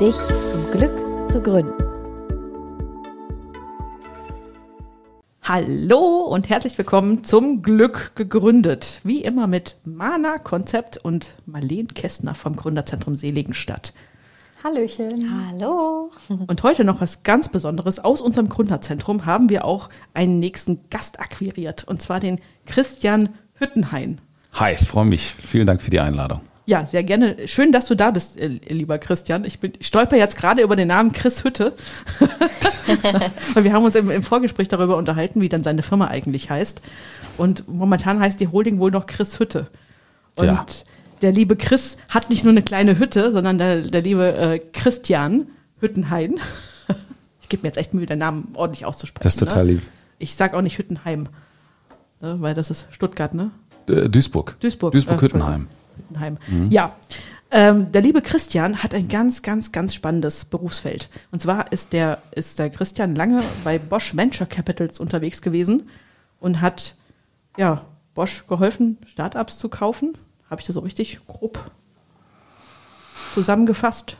dich zum Glück zu gründen. Hallo und herzlich willkommen zum Glück gegründet. Wie immer mit Mana Konzept und Marleen Kästner vom Gründerzentrum Seligenstadt. Hallöchen. Hallo. Und heute noch was ganz Besonderes. Aus unserem Gründerzentrum haben wir auch einen nächsten Gast akquiriert. Und zwar den Christian Hüttenhain. Hi, freue mich. Vielen Dank für die Einladung. Ja, sehr gerne. Schön, dass du da bist, äh, lieber Christian. Ich, bin, ich stolper jetzt gerade über den Namen Chris Hütte. Weil wir haben uns im, im, Vorgespräch darüber unterhalten, wie dann seine Firma eigentlich heißt. Und momentan heißt die Holding wohl noch Chris Hütte. Und ja der liebe Chris hat nicht nur eine kleine Hütte, sondern der, der liebe äh, Christian Hüttenhain. ich gebe mir jetzt echt Mühe, den Namen ordentlich auszusprechen. Das ist total ne? lieb. Ich sage auch nicht Hüttenheim, ne? weil das ist Stuttgart, ne? D Duisburg. Duisburg. Duisburg-Hüttenheim. Hüttenheim. Mhm. Ja. Ähm, der liebe Christian hat ein ganz, ganz, ganz spannendes Berufsfeld. Und zwar ist der, ist der Christian lange bei Bosch Venture Capitals unterwegs gewesen und hat ja, Bosch geholfen, Startups zu kaufen habe ich das so richtig grob zusammengefasst?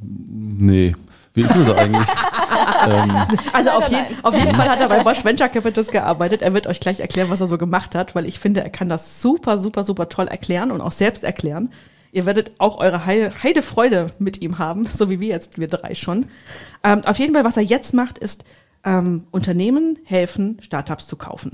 Nee. Wie ist das eigentlich? ähm, also auf, je, auf, jeden Fall hat er bei Bosch Venture Capitals gearbeitet. Er wird euch gleich erklären, was er so gemacht hat, weil ich finde, er kann das super, super, super toll erklären und auch selbst erklären. Ihr werdet auch eure Heide Freude mit ihm haben, so wie wir jetzt, wir drei schon. Ähm, auf jeden Fall, was er jetzt macht, ist ähm, Unternehmen helfen, Startups zu kaufen.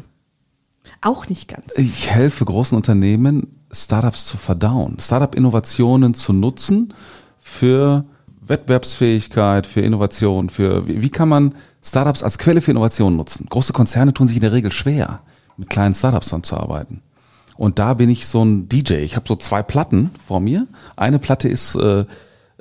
Auch nicht ganz. Ich helfe großen Unternehmen, Startups zu verdauen, Startup-Innovationen zu nutzen für Wettbewerbsfähigkeit, für Innovation, für wie, wie kann man Startups als Quelle für Innovation nutzen? Große Konzerne tun sich in der Regel schwer, mit kleinen Startups dann zu arbeiten. Und da bin ich so ein DJ. Ich habe so zwei Platten vor mir. Eine Platte ist äh,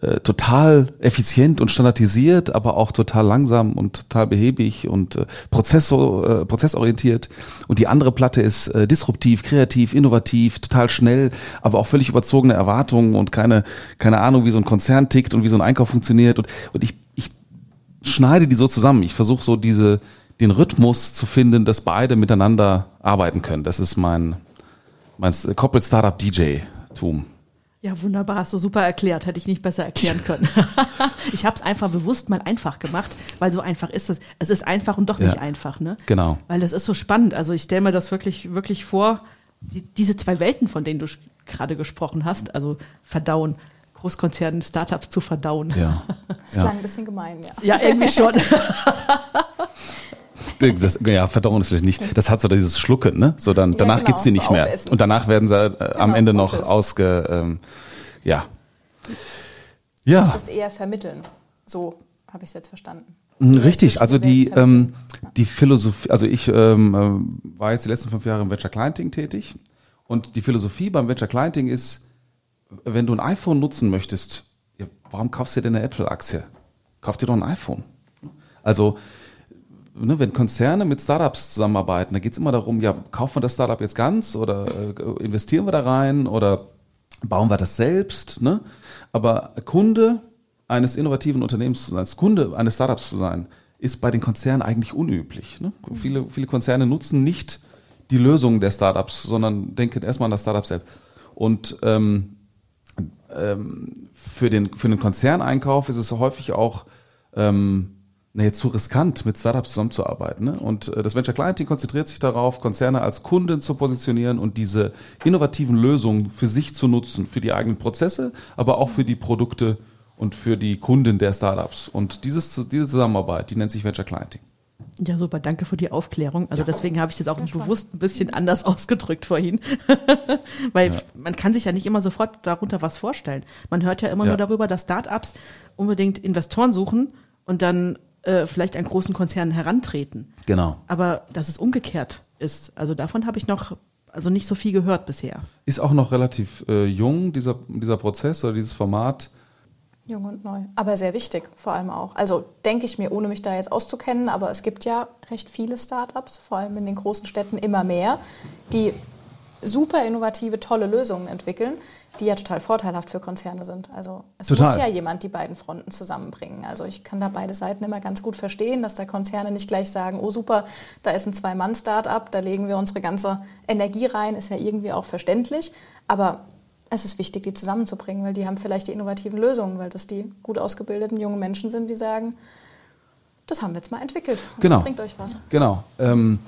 äh, total effizient und standardisiert, aber auch total langsam und total behäbig und äh, Prozessor, äh, prozessorientiert. Und die andere Platte ist äh, disruptiv, kreativ, innovativ, total schnell, aber auch völlig überzogene Erwartungen und keine, keine Ahnung, wie so ein Konzern tickt und wie so ein Einkauf funktioniert. Und, und ich, ich schneide die so zusammen. Ich versuche so diese, den Rhythmus zu finden, dass beide miteinander arbeiten können. Das ist mein, mein Corporate Startup DJ-Tum. Ja, wunderbar, hast du super erklärt. Hätte ich nicht besser erklären können. ich habe es einfach bewusst mal einfach gemacht, weil so einfach ist es. Es ist einfach und doch nicht ja, einfach, ne? Genau. Weil das ist so spannend. Also ich stelle mir das wirklich, wirklich vor, die, diese zwei Welten, von denen du gerade gesprochen hast, also verdauen. Großkonzernen, Startups zu verdauen. Ja. Das klang ja. ein bisschen gemein, ja. Ja, irgendwie schon. Das, ja, Verdauung ist vielleicht nicht. Das hat so dieses Schlucken, ne? So dann, danach genau, gibt's die nicht so mehr. Und danach werden sie äh, genau, am Ende noch Gutes. ausge, ähm, ja. Ja. Du möchtest eher vermitteln. So habe ich es jetzt verstanden. Hm, richtig, also die, ähm, die Philosophie, also ich ähm, äh, war jetzt die letzten fünf Jahre im Venture Clienting tätig und die Philosophie beim Venture Clienting ist, wenn du ein iPhone nutzen möchtest, warum kaufst du dir denn eine Apple-Aktie? Kauf dir doch ein iPhone. Also ne, wenn Konzerne mit Startups zusammenarbeiten, da geht es immer darum, ja, kaufen wir das Startup jetzt ganz oder äh, investieren wir da rein oder bauen wir das selbst, ne? Aber Kunde eines innovativen Unternehmens zu sein, als Kunde eines Startups zu sein, ist bei den Konzernen eigentlich unüblich. Ne? Viele, viele Konzerne nutzen nicht die Lösungen der Startups, sondern denken erstmal an das Startup selbst. Und ähm, ähm, für, den, für den Konzerneinkauf ist es häufig auch ähm, nee, zu riskant, mit Startups zusammenzuarbeiten. Ne? Und äh, das Venture Clienting konzentriert sich darauf, Konzerne als Kunden zu positionieren und diese innovativen Lösungen für sich zu nutzen, für die eigenen Prozesse, aber auch für die Produkte und für die Kunden der Startups. Und dieses, diese Zusammenarbeit, die nennt sich Venture Clienting. Ja, super, danke für die Aufklärung. Also ja. deswegen habe ich das auch bewusst ein bisschen anders ausgedrückt vorhin. Weil ja. man kann sich ja nicht immer sofort darunter was vorstellen. Man hört ja immer ja. nur darüber, dass Startups unbedingt Investoren suchen und dann äh, vielleicht an großen Konzernen herantreten. Genau. Aber dass es umgekehrt ist, also davon habe ich noch also nicht so viel gehört bisher. Ist auch noch relativ äh, jung, dieser, dieser Prozess oder dieses Format. Jung und neu. Aber sehr wichtig, vor allem auch. Also denke ich mir, ohne mich da jetzt auszukennen, aber es gibt ja recht viele Startups, vor allem in den großen Städten immer mehr, die super innovative, tolle Lösungen entwickeln, die ja total vorteilhaft für Konzerne sind. Also es Total. muss ja jemand die beiden Fronten zusammenbringen. Also ich kann da beide Seiten immer ganz gut verstehen, dass da Konzerne nicht gleich sagen, oh super, da ist ein Zwei-Mann-Startup, da legen wir unsere ganze Energie rein, ist ja irgendwie auch verständlich. Aber es ist wichtig, die zusammenzubringen, weil die haben vielleicht die innovativen Lösungen, weil das die gut ausgebildeten jungen Menschen sind, die sagen, das haben wir jetzt mal entwickelt und Genau. das bringt euch was. Genau. Ähm,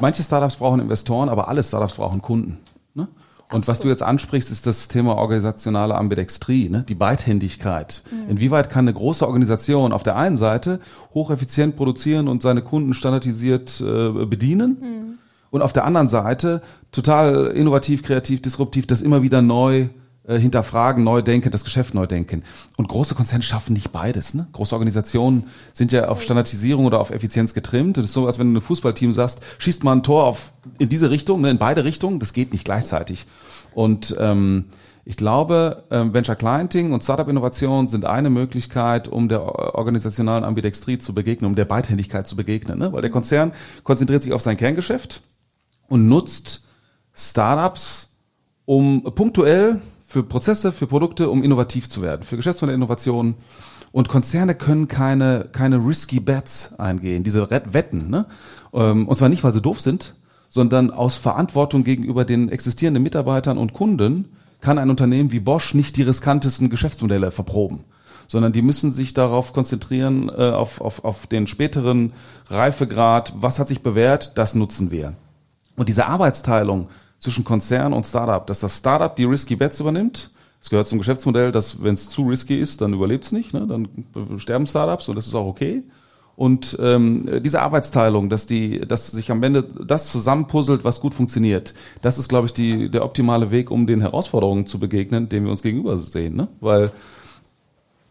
manche Startups brauchen Investoren, aber alle Startups brauchen Kunden. Ne? Und was du jetzt ansprichst, ist das Thema organisationale Ambidextrie, ne? die Beidhändigkeit. Inwieweit kann eine große Organisation auf der einen Seite hocheffizient produzieren und seine Kunden standardisiert äh, bedienen und auf der anderen Seite total innovativ, kreativ, disruptiv, das immer wieder neu äh, hinterfragen, neu denken, das Geschäft neu denken. Und große Konzerne schaffen nicht beides. Ne? Große Organisationen sind ja auf Standardisierung oder auf Effizienz getrimmt. Das ist so, als wenn du einem Fußballteam sagst, schießt mal ein Tor auf in diese Richtung, ne, in beide Richtungen. Das geht nicht gleichzeitig. Und ähm, ich glaube, ähm, Venture Clienting und Startup Innovation sind eine Möglichkeit, um der organisationalen Ambidextrie zu begegnen, um der Beidhändigkeit zu begegnen. Ne? Weil der Konzern konzentriert sich auf sein Kerngeschäft und nutzt Startups, um punktuell für Prozesse, für Produkte, um innovativ zu werden, für Geschäftsmodellinnovationen. Und Konzerne können keine, keine risky bets eingehen, diese Wetten. Ne? Ähm, Und zwar nicht, weil sie doof sind, sondern aus Verantwortung gegenüber den existierenden Mitarbeitern und Kunden kann ein Unternehmen wie Bosch nicht die riskantesten Geschäftsmodelle verproben sondern die müssen sich darauf konzentrieren, äh, auf, auf, auf den späteren Reifegrad, was hat sich bewährt, das nutzen wir. Und diese Arbeitsteilung zwischen Konzern und Startup, dass das Startup die risky bets übernimmt, es gehört zum Geschäftsmodell, dass wenn es zu risky ist, dann überlebt es nicht, ne? dann sterben Startups und das ist auch okay. Und ähm, diese Arbeitsteilung, dass die, dass sich am Ende das zusammenpuzzelt, was gut funktioniert, das ist, glaube ich, die, der optimale Weg, um den Herausforderungen zu begegnen, denen wir uns gegenüber sehen. Ne? Weil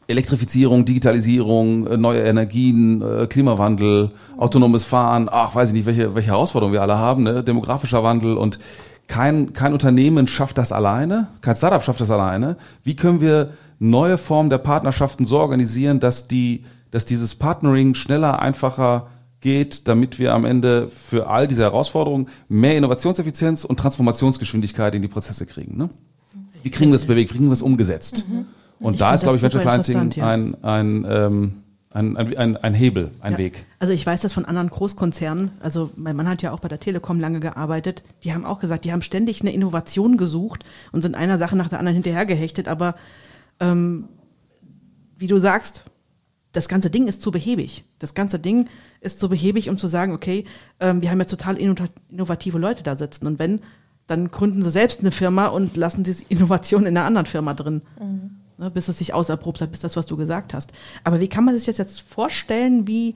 Elektrifizierung, Digitalisierung, äh, neue Energien, äh, Klimawandel, autonomes Fahren, ach, weiß ich nicht, welche, welche Herausforderungen wir alle haben, ne? demografischer Wandel und kein, kein Unternehmen schafft das alleine, kein Startup schafft das alleine. Wie können wir neue Formen der Partnerschaften so organisieren, dass die, dass dieses Partnering schneller, einfacher geht, damit wir am Ende für all diese Herausforderungen mehr Innovationseffizienz und Transformationsgeschwindigkeit in die Prozesse kriegen. Ne? Wie kriegen wir das bewegt, wie kriegen wir das umgesetzt? Und Ich da ist, glaube ich, Venture Clienting ja. ein, ein, ähm, ein, ein, ein, ein Hebel, ein Ja. Weg. Also ich weiß das von anderen Großkonzernen. Also mein Mann hat ja auch bei der Telekom lange gearbeitet. Die haben auch gesagt, die haben ständig eine Innovation gesucht und sind einer Sache nach der anderen hinterhergehechtet. Aber ähm, wie du sagst, das ganze Ding ist zu behäbig. Das ganze Ding ist zu behäbig, um zu sagen, okay, ähm, wir haben jetzt total inno- innovative Leute da sitzen. Und wenn, dann gründen sie selbst eine Firma und lassen diese Innovation in einer anderen Firma drin. Ne, bis es sich auserprobt hat, bis das, was du gesagt hast. Aber wie kann man sich das jetzt vorstellen, wie,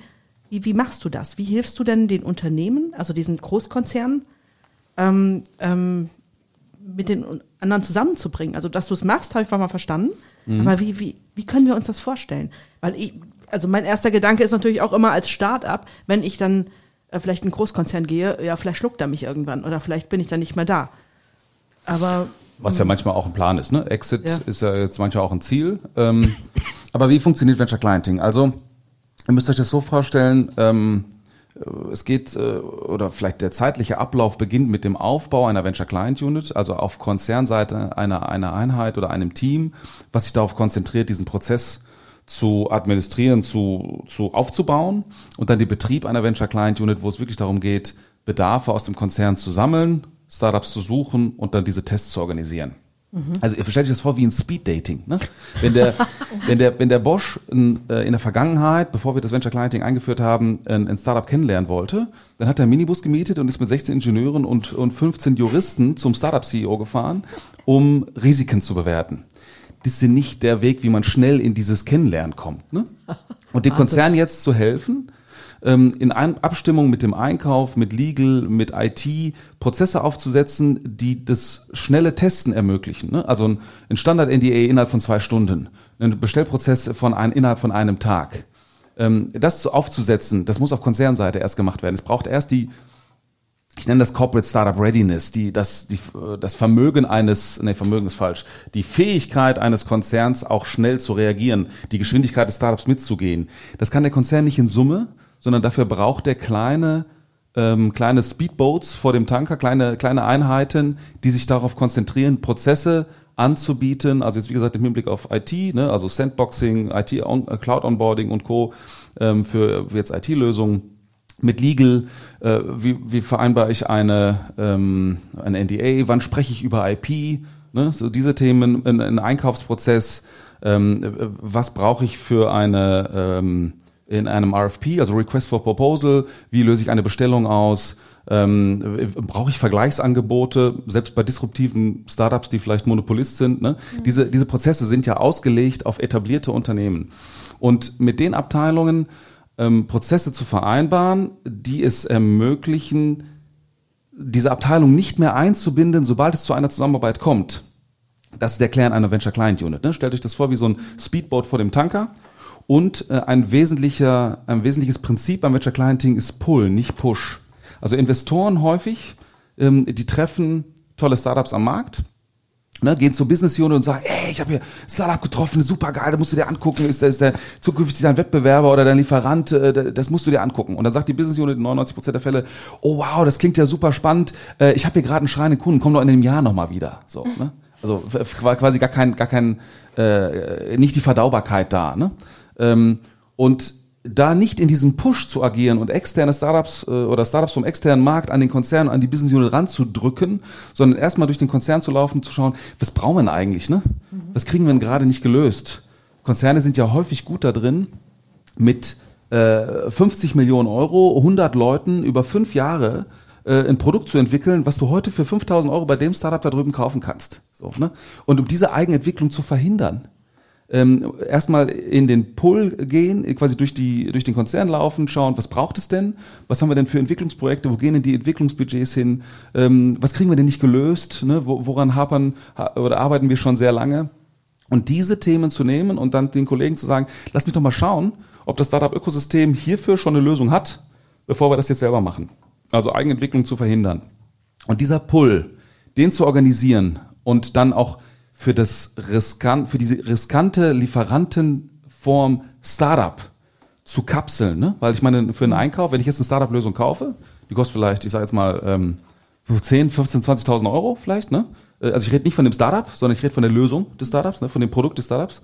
wie, wie machst du das? Wie hilfst du denn den Unternehmen, also diesen Großkonzernen, ähm, ähm, mit den anderen zusammenzubringen? Also, dass du es machst, habe ich mal verstanden. Aber wie, wie, wie können wir uns das vorstellen? Weil ich, also mein erster Gedanke ist natürlich auch immer als Start-up, wenn ich dann äh, vielleicht in einen Großkonzern gehe, ja, vielleicht schluckt er mich irgendwann oder vielleicht bin ich dann nicht mehr da. Aber Was ja manchmal auch ein Plan ist. Ne? Exit Ja. ist ja jetzt manchmal auch ein Ziel. Ähm, aber wie funktioniert Venture Clienting? Also, ihr müsst euch das so vorstellen, ähm, äh, es geht, äh, oder vielleicht der zeitliche Ablauf beginnt mit dem Aufbau einer Venture Client Unit, also auf Konzernseite einer, einer Einheit oder einem Team, was sich darauf konzentriert, diesen Prozess zu administrieren, zu, zu aufzubauen und dann den Betrieb einer Venture Client Unit, wo es wirklich darum geht, Bedarfe aus dem Konzern zu sammeln, Startups zu suchen und dann diese Tests zu organisieren. Also ihr versteht euch das vor wie ein Speed Dating. Ne? Wenn der, wenn der, wenn der Bosch in, äh, in der Vergangenheit, bevor wir das Venture Clienting eingeführt haben, ein, ein Startup kennenlernen wollte, dann hat er einen Minibus gemietet und ist mit 16 Ingenieuren und, und 15 Juristen zum Startup CEO gefahren, um Risiken zu bewerten. Das ist nicht der Weg, wie man schnell in dieses Kennenlernen kommt. Ne? Und dem Konzern jetzt zu helfen, ähm, in Ein Abstimmung mit dem Einkauf, mit Legal, mit IT Prozesse aufzusetzen, die das schnelle Testen ermöglichen. Ne? Also ein, ein Standard-NDA innerhalb von zwei Stunden, ein Bestellprozess von ein, innerhalb von einem Tag. Ähm, das zu- aufzusetzen, das muss auf Konzernseite erst gemacht werden. Es braucht erst die ich nenne das Corporate Startup Readiness, die, das, die, das Vermögen eines, nee, Vermögen ist falsch, die Fähigkeit eines Konzerns auch schnell zu reagieren, die Geschwindigkeit des Startups mitzugehen. Das kann der Konzern nicht in Summe, sondern dafür braucht der kleine, ähm, kleine Speedboats vor dem Tanker, kleine, kleine Einheiten, die sich darauf konzentrieren, Prozesse anzubieten, also jetzt wie gesagt im Hinblick auf IT, ne, also Sandboxing, IT, Cloud Onboarding und Co. Ähm, für jetzt IT-Lösungen mit Legal, äh, wie, wie vereinbare ich eine, ähm, eine NDA, wann spreche ich über IP, ne? so diese Themen, ein, ein Einkaufsprozess, ähm, was brauche ich für eine ähm, in einem RFP, also Request for Proposal, wie löse ich eine Bestellung aus, ähm, brauche ich Vergleichsangebote, selbst bei disruptiven Startups, die vielleicht Monopolist sind. Ne? Mhm. Diese, diese Prozesse sind ja ausgelegt auf etablierte Unternehmen. Und mit den Abteilungen ähm, Prozesse zu vereinbaren, die es ermöglichen, diese Abteilung nicht mehr einzubinden, sobald es zu einer Zusammenarbeit kommt. Das ist der Kern einer Venture Client Unit. Ne? Stellt euch das vor wie so ein Speedboat vor dem Tanker. Und äh, ein wesentlicher, ein wesentliches Prinzip beim Venture Clienting ist Pull, nicht Push. Also Investoren häufig, ähm, die treffen tolle Startups am Markt Ne, gehen zur Business Unit und sagen, ey, ich habe hier Startup getroffen, super geil, da musst du dir angucken, ist, ist der zukünftig dein Wettbewerber oder dein Lieferant, äh, das musst du dir angucken. Und dann sagt die Business Unit in 99% der Fälle, oh wow, das klingt ja super spannend, äh, ich habe hier gerade einen schreienden Kunden, komm doch in einem Jahr nochmal wieder. So, ne? Also quasi gar kein, gar kein, äh, nicht die Verdaubarkeit da. Ne? Ähm, und da nicht in diesem Push zu agieren und externe Startups äh, oder Startups vom externen Markt an den Konzern, an die Business Unit ranzudrücken, sondern erstmal durch den Konzern zu laufen, zu schauen, was brauchen wir denn eigentlich, ne? Was kriegen wir denn gerade nicht gelöst? Konzerne sind ja häufig gut da drin, mit äh, 50 Millionen Euro, 100 Leuten über fünf Jahre äh, ein Produkt zu entwickeln, was du heute für 5000 Euro bei dem Startup da drüben kaufen kannst. So, ne? Und um diese Eigenentwicklung zu verhindern, ähm, erstmal in den Pull gehen, quasi durch die durch den Konzern laufen, schauen, was braucht es denn, was haben wir denn für Entwicklungsprojekte, wo gehen denn die Entwicklungsbudgets hin, ähm, was kriegen wir denn nicht gelöst, ne? woran hapern oder arbeiten wir schon sehr lange und diese Themen zu nehmen und dann den Kollegen zu sagen, lass mich doch mal schauen, ob das Startup-Ökosystem hierfür schon eine Lösung hat, bevor wir das jetzt selber machen. Also Eigenentwicklung zu verhindern. Und dieser Pull, den zu organisieren und dann auch für das riskant, für diese riskante Lieferantenform Startup zu kapseln, ne? Weil ich meine, für einen Einkauf, wenn ich jetzt eine Startup-Lösung kaufe, die kostet vielleicht, ich sage jetzt mal, ähm, 10, 15, 20.000 Euro vielleicht, ne? Äh, also ich rede nicht von dem Startup, sondern ich rede von der Lösung des Startups, ne? von dem Produkt des Startups.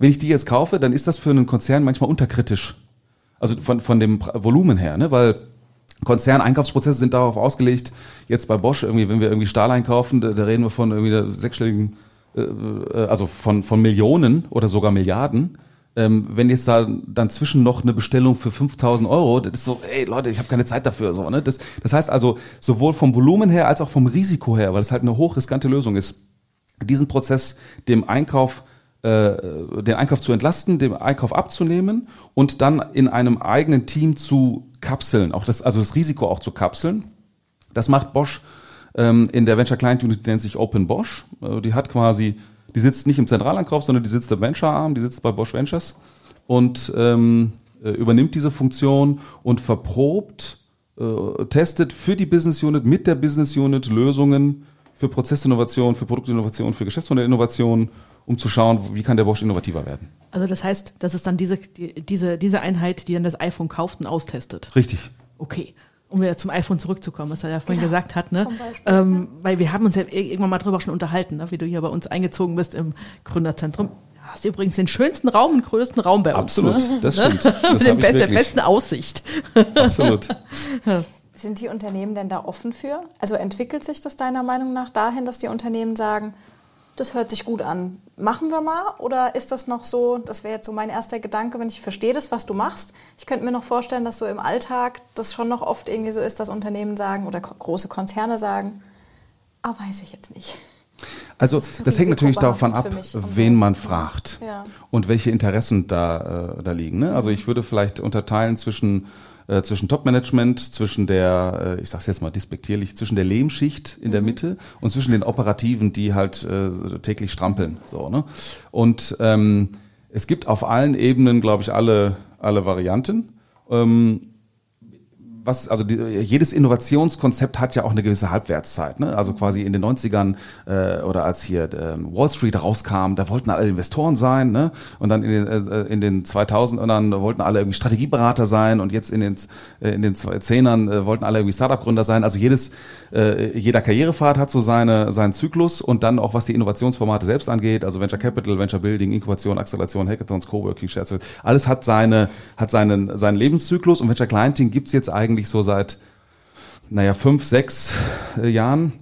Wenn ich die jetzt kaufe, dann ist das für einen Konzern manchmal unterkritisch. Also von, von dem Volumen her, ne? Weil Konzerneinkaufsprozesse sind darauf ausgelegt, jetzt bei Bosch irgendwie, wenn wir irgendwie Stahl einkaufen, da, da reden wir von irgendwie der sechsstelligen also von, von Millionen oder sogar Milliarden. Ähm, wenn jetzt da dann zwischen noch eine Bestellung für 5000 Euro, das ist so, ey Leute, ich habe keine Zeit dafür. So, ne? das, das heißt also, sowohl vom Volumen her als auch vom Risiko her, weil es halt eine hochriskante Lösung ist, diesen Prozess dem Einkauf äh, den Einkauf zu entlasten, den Einkauf abzunehmen und dann in einem eigenen Team zu kapseln, auch das, also das Risiko auch zu kapseln. Das macht Bosch ähm, in der Venture Client Unit nennt sich Open Bosch. Äh, die hat quasi, die sitzt nicht im Zentralankauf, sondern die sitzt im Venture Arm, die sitzt bei Bosch Ventures und ähm, äh, übernimmt diese Funktion und verprobt, äh, testet für die Business Unit mit der Business Unit Lösungen für Prozessinnovation, für Produktinnovation, für Geschäftsmodellinnovation, um zu schauen, wie kann der Bosch innovativer werden. Also das heißt, das ist dann diese, die, diese, diese Einheit, die dann das iPhone kauft und austestet. Richtig. Okay um wieder zum iPhone zurückzukommen, was er ja vorhin ja, gesagt hat, ne? Beispiel, ähm, ja. Weil wir haben uns ja irgendwann mal drüber schon unterhalten, ne? wie du hier bei uns eingezogen bist im Gründerzentrum. Hast du übrigens den schönsten Raum und größten Raum bei uns. Absolut, ne? das stimmt. Das Mit best, der besten Aussicht. Absolut. Sind die Unternehmen denn da offen für? Also entwickelt sich das deiner Meinung nach dahin, dass die Unternehmen sagen, das hört sich gut an. Machen wir mal? Oder ist das noch so, das wäre jetzt so mein erster Gedanke, wenn ich verstehe das, was du machst. Ich könnte mir noch vorstellen, dass so im Alltag das schon noch oft irgendwie so ist, dass Unternehmen sagen oder große Konzerne sagen, ah, weiß ich jetzt nicht. Also das, das hängt natürlich davon ab, wen man fragt ja. und welche Interessen da, äh, da liegen. Ne? Also ich würde vielleicht unterteilen zwischen äh, zwischen Top-Management, zwischen der, äh, ich sag's jetzt mal despektierlich, zwischen der Lehmschicht in der mhm. Mitte und zwischen den Operativen, die halt äh, täglich strampeln. So, ne? Und ähm, es gibt auf allen Ebenen, glaube ich, alle, alle Varianten. Ähm, was, also die, jedes Innovationskonzept hat ja auch eine gewisse Halbwertszeit. Ne? Also quasi in den 90ern äh, oder als hier äh, Wall Street rauskam, da wollten alle Investoren sein. Ne? Und dann in den, äh, in den 2000ern wollten alle irgendwie Strategieberater sein und jetzt in den, äh, in den 2010ern äh, wollten alle irgendwie Startup-Gründer sein. Also jedes, äh, jeder Karrierepfad hat so seine, seinen Zyklus und dann auch was die Innovationsformate selbst angeht, also Venture Capital, Venture Building, Inkubation, Acceleration, Hackathons, Coworking, Shared alles hat seine, hat seinen, seinen Lebenszyklus und Venture Clienting gibt's jetzt eigentlich so seit, naja, fünf, sechs äh, Jahren.